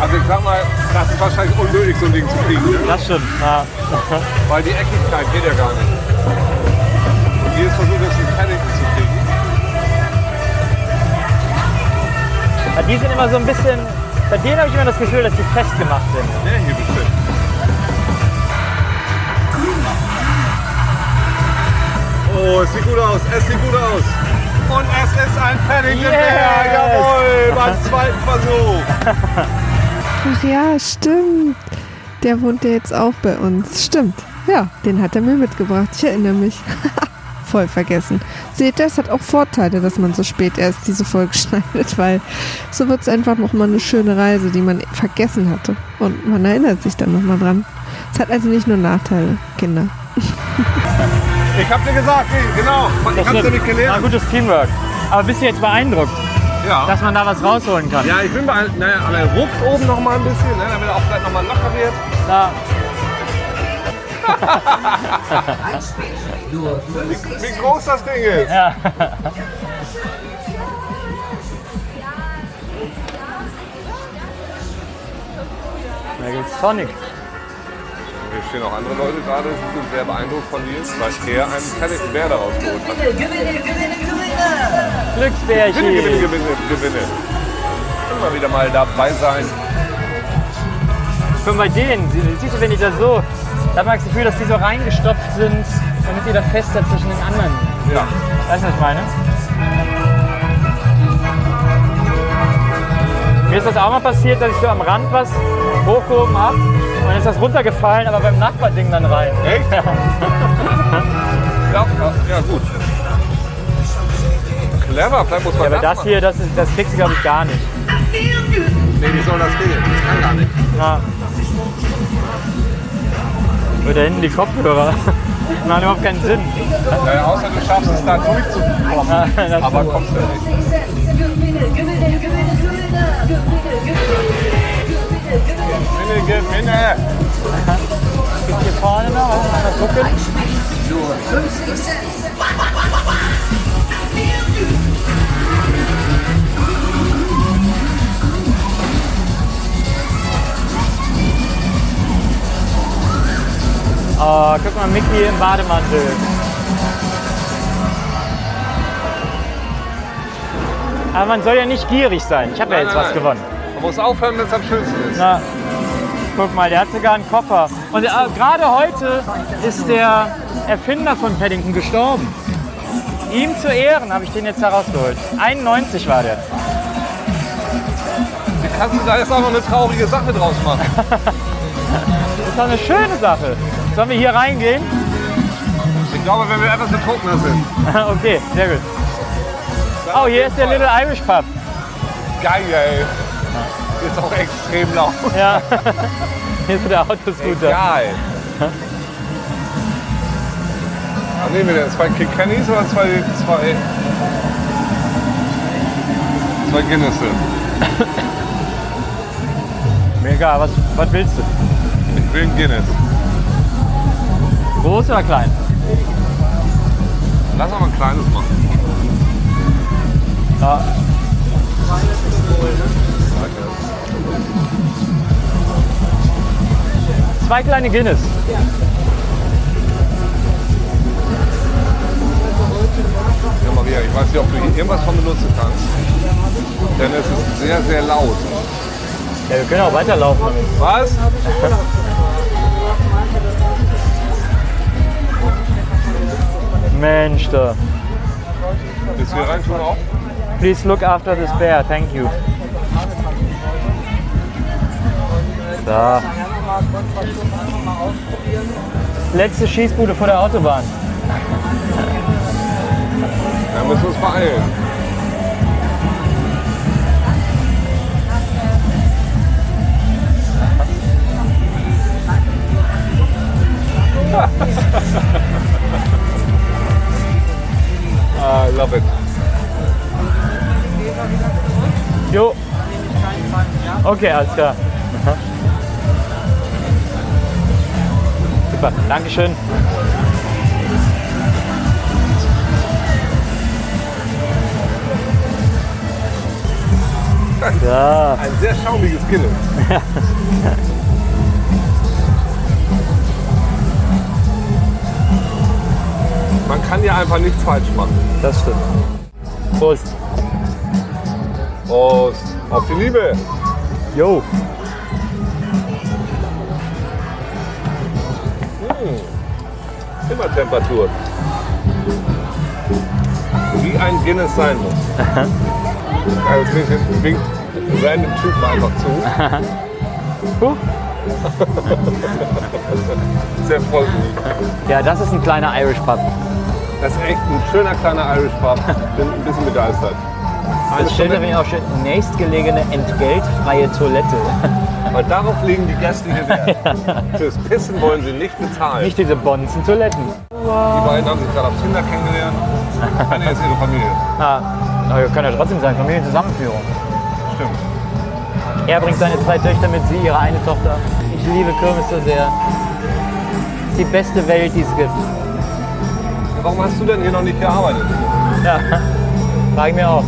Also ich sag mal, das ist wahrscheinlich unmöglich, so ein Ding zu kriegen. Ne? Das stimmt. Ja. Weil die Eckigkeit geht ja gar nicht. Und jedes Versuch ist, ein Paddington zu Ja, Die sind immer so ein bisschen, bei denen habe ich immer das Gefühl, dass die festgemacht sind. Der hier bestimmt. Oh, es sieht gut aus, es sieht gut aus. Und es ist ein Paddington Yes. Jawohl, beim zweiten Versuch. Ach ja, stimmt. Der wohnt ja jetzt auch bei uns. Stimmt. Ja, den hat er mir mitgebracht. Ich erinnere mich. Voll vergessen. Seht ihr, es hat auch Vorteile, dass man so spät erst diese Folge schneidet, weil so wird es einfach nochmal eine schöne Reise, die man vergessen hatte. Und man erinnert sich dann nochmal dran. Es hat also nicht nur Nachteile, Kinder. Ich hab dir gesagt, genau, ich hab's dir nicht War gelernt. gutes Teamwork. Aber bist du jetzt beeindruckt, Ja. dass man da was rausholen kann? Ja, ich bin bei, naja, aber er ruckt oben noch mal ein bisschen, ne, damit er auch vielleicht noch mal locker wird. Da, Wie, wie groß das Ding ist. ja. Da gibt's Sonic. Hier stehen auch andere Leute gerade, die sind sehr beeindruckt von Nils, weil er einen Paddington Bär daraus geholt hat. Glücksbärchen. Gewinne, gewinne, gewinne, gewinne. Immer wieder mal dabei sein. Schon bei denen, sie- siehst du, wenn die da so, da hat man das Gefühl, dass die so reingestopft sind, damit die da fester zwischen den anderen. Ja. Weißt du, was ich meine? Mir ist das auch mal passiert, dass ich so am Rand was hochgehoben habe und dann ist das runtergefallen, aber beim Nachbarding dann rein. Echt? Ja, ja, ja gut. Clever, vielleicht muss man Aber das hier, das, ist, das kriegst du glaube ich gar nicht. Nee, wie soll das gehen? Das kann gar nicht. Ja. Oder da hinten die Kopfhörer. Machen überhaupt keinen Sinn. Naja, außer du schaffst es da durchzukommen. Ja, das Aber stimmt. kommst du nicht. Gewinne, gewinne. Gibt's hier vorne noch? Mal gucken? Oh, guck mal, Mickey im Bademantel. Aber man soll ja nicht gierig sein. Ich habe ja jetzt nein, was nein. gewonnen. Man muss aufhören, wenn es am schönsten ist. Na, guck mal, der hat sogar einen Koffer. Und äh, gerade heute ist der Erfinder von Paddington gestorben. Ihm zu Ehren habe ich den jetzt herausgeholt. 91 war der. Wie kannst du da jetzt auch noch eine traurige Sache draus machen? Das ist doch eine schöne Sache. Sollen wir hier reingehen? Ich glaube, wenn wir etwas betrunkener sind. okay, sehr gut. Oh, hier ist der Little Irish Pub. Geil, ey. Ist auch extrem laut. Ja. Hier ist der Autoscooter. Geil. Was nehmen wir denn? Zwei Kilkennys oder zwei, zwei, zwei Guinnesse? Mir egal, was, was willst du? Ich will ein Guinness. Groß oder klein? Lass mal ein kleines machen. Ja. Zwei kleine Guinness. Ja, Maria, ich weiß nicht, ob du hier irgendwas von benutzen kannst. Denn es ist sehr, sehr laut. Ja, wir können auch weiterlaufen. Was? Mensch, da. Willst du hier rein schon auch? Please look after the spare, thank you. So. Letzte Schießbude vor der Autobahn. Ja, müssen wir uns beeilen. I love it. Jo. Okay, alles klar. Super, Dankeschön. Ja, Ein sehr schaumiges Guinness. Kann ja einfach nichts falsch machen. das stimmt. Prost. Prost. Auf die Liebe. Jo. Zimmertemperatur. Wie ein Guinness sein muss. Also bisschen winkt random Typen einfach zu. Huh. Sehr freundlich. Ja, das ist ein kleiner Irish Pub. Das ist echt ein schöner kleiner Irish Pub. Bin ein bisschen begeistert. Das steht nämlich auch schön, nächstgelegene entgeltfreie Toilette. Weil darauf legen die Gäste hier Wert. Fürs Pissen wollen sie nicht bezahlen. Nicht diese bonzen Toiletten. Die beiden haben sich gerade auf Tinder kennengelernt. Eine ist ihre Familie. Ah, aber wir können ja trotzdem sein, Familienzusammenführung. Stimmt. Er bringt seine zwei Töchter mit, sie ihre eine Tochter. Ich liebe Kirmes so sehr. Das ist die beste Welt, die es gibt. Warum hast du denn hier noch nicht gearbeitet? Ja, frage ich mir auch.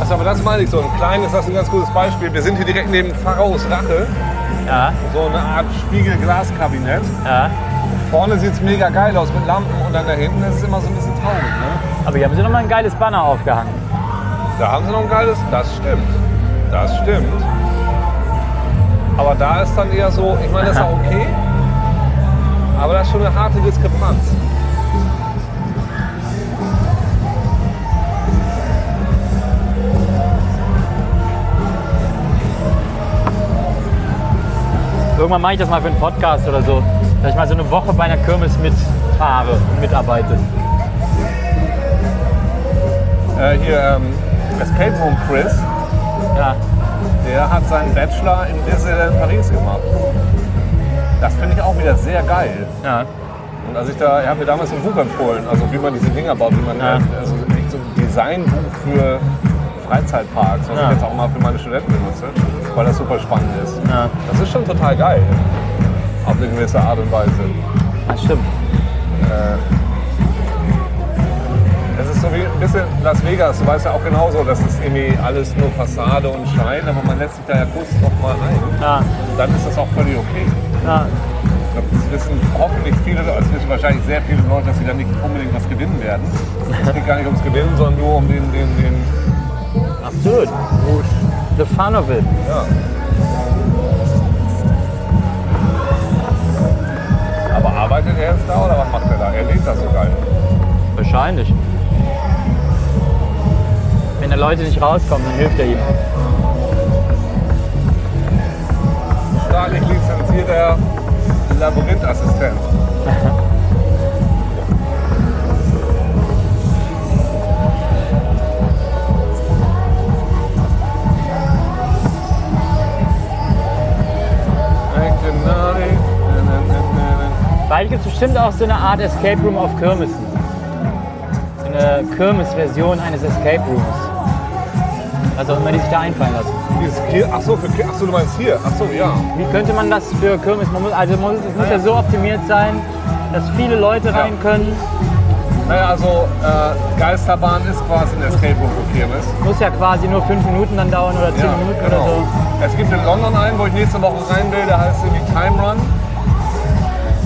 Also, aber das meine ich so. Ein kleines, das ist ein ganz gutes Beispiel. Wir sind hier direkt neben Pharaos Rache. Ja, So eine Art Spiegelglaskabinett. ja. Vorne sieht es mega geil aus mit Lampen und dann da hinten ist es immer so ein bisschen traurig. Ne? Aber hier haben sie noch mal ein geiles Banner aufgehangen. Da haben sie noch ein geiles. Das stimmt. Das stimmt. Aber da ist dann eher so, ich meine, das ist auch okay. Aber das ist schon eine harte Diskrepanz. Irgendwann mache ich das mal für einen Podcast oder so, dass ich mal so eine Woche bei einer Kirmes mitfahre und mitarbeite. Äh, hier, ähm, Escape Room Chris, Ja, der hat seinen Bachelor in Disneyland Paris gemacht. Das finde ich auch wieder sehr geil. ja. Und als ich da, er hat mir damals ein Buch empfohlen, also wie man diese Dinger baut, wie man Ja. also echt so ein Designbuch für Freizeitparks, was Ja. ich jetzt auch mal für meine Studenten benutze, weil das super spannend ist. Ja. Das ist schon total geil. Auf eine gewisse Art und Weise. Das stimmt. Es ist so wie ein bisschen Las Vegas, du weißt ja auch genauso, das ist irgendwie alles nur Fassade und Schein, aber man lässt sich da ja kurz noch mal ein. Ja, Und dann ist das auch völlig okay. Ja. Ich glaube, das wissen hoffentlich viele, also es wissen wahrscheinlich sehr viele Leute, dass sie da nicht unbedingt was gewinnen werden. Es geht gar nicht ums Gewinnen, sondern nur um den, den, den Absolut. The fun of it. ja. Aber arbeitet er jetzt da oder was macht er da? Er lebt da so geil. Wahrscheinlich. Wenn da Leute nicht rauskommen, dann hilft er ihnen. Staatlich lizenzierter Labyrinthassistent. Bald gibt es bestimmt auch so eine Art Escape Room auf Kirmessen. Eine Kirmes-Version eines Escape Rooms. Auch immer die sich da einfallen lassen. Dieses ach so, für, ach so, du meinst hier? Ach so, ja. Wie könnte man das für Kirmes? Man muss, also muss, es muss ja so optimiert sein, dass viele Leute rein können. Naja, also äh, Geisterbahn ist quasi ein Escape Room für Kirmes. Muss ja quasi nur fünf Minuten dann dauern oder zehn Ja, Minuten genau. oder so. Es gibt in London einen, wo ich nächste Woche rein will, der heißt irgendwie Time Run.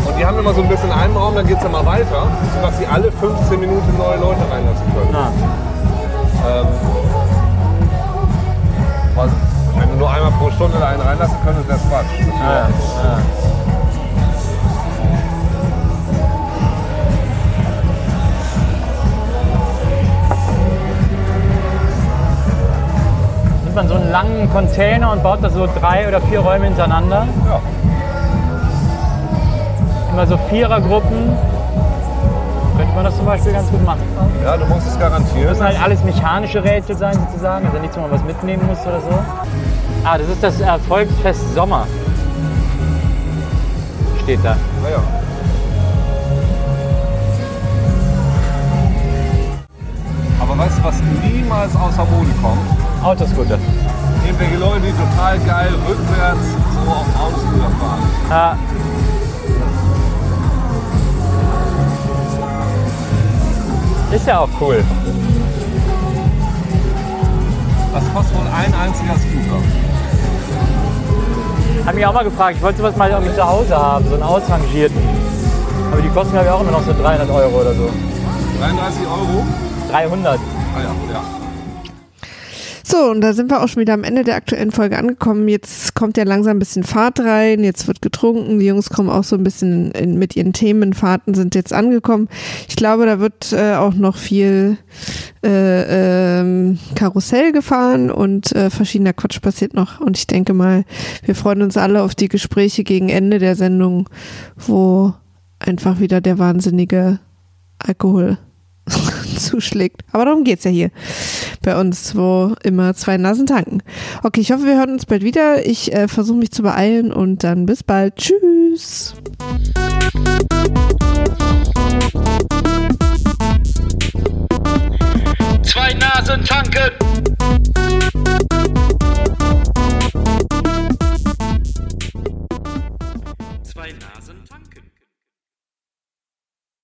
Und die haben immer so ein bisschen einen Raum, dann geht es immer weiter, sodass sie alle 15 Minuten neue Leute reinlassen können. Ah, Ähm, was? Wenn du nur einmal pro Stunde da einen reinlassen könntest, wäre es Quatsch. Ah. Nimmt man so einen langen Container und baut da so drei oder vier Räume hintereinander. Ja. Immer so Vierergruppen. Könnte man das zum Beispiel ganz gut machen. ja, du musst es garantieren. müssen halt alles mechanische Rätsel sein sozusagen, also nichts, wo man was mitnehmen muss oder so. Ah, das ist das Erfolgsfest Sommer. Steht da. Naja. Aber weißt du, was niemals außer Mode kommt? Autoscooter. Irgendwelche Leute, die total geil rückwärts so auf dem Autoscooter fahren. Ah. Ist ja auch cool. Das kostet wohl ein einziger Scooter. Hab mich auch mal gefragt, ich wollte sowas mal irgendwie zu Hause haben, so einen ausrangierten. Aber die kosten glaube ich auch immer noch so 300 Euro oder so. 33 Euro? 300. Ah ja, ja. So, und da sind wir auch schon wieder am Ende der aktuellen Folge angekommen. Jetzt kommt ja langsam ein bisschen Fahrt rein, jetzt wird getrunken, die Jungs kommen auch so ein bisschen in, mit ihren Themenfahrten, sind jetzt angekommen. Ich glaube, da wird äh, auch noch viel äh, ähm, Karussell gefahren und äh, verschiedener Quatsch passiert noch. Und ich denke mal, wir freuen uns alle auf die Gespräche gegen Ende der Sendung, wo einfach wieder der wahnsinnige Alkohol zuschlägt. Aber darum geht's ja hier bei uns, wo immer zwei Nasen tanken. Okay, ich hoffe, wir hören uns bald wieder. Ich äh, versuche mich zu beeilen und dann bis bald. Tschüss. Zwei Nasen tanken.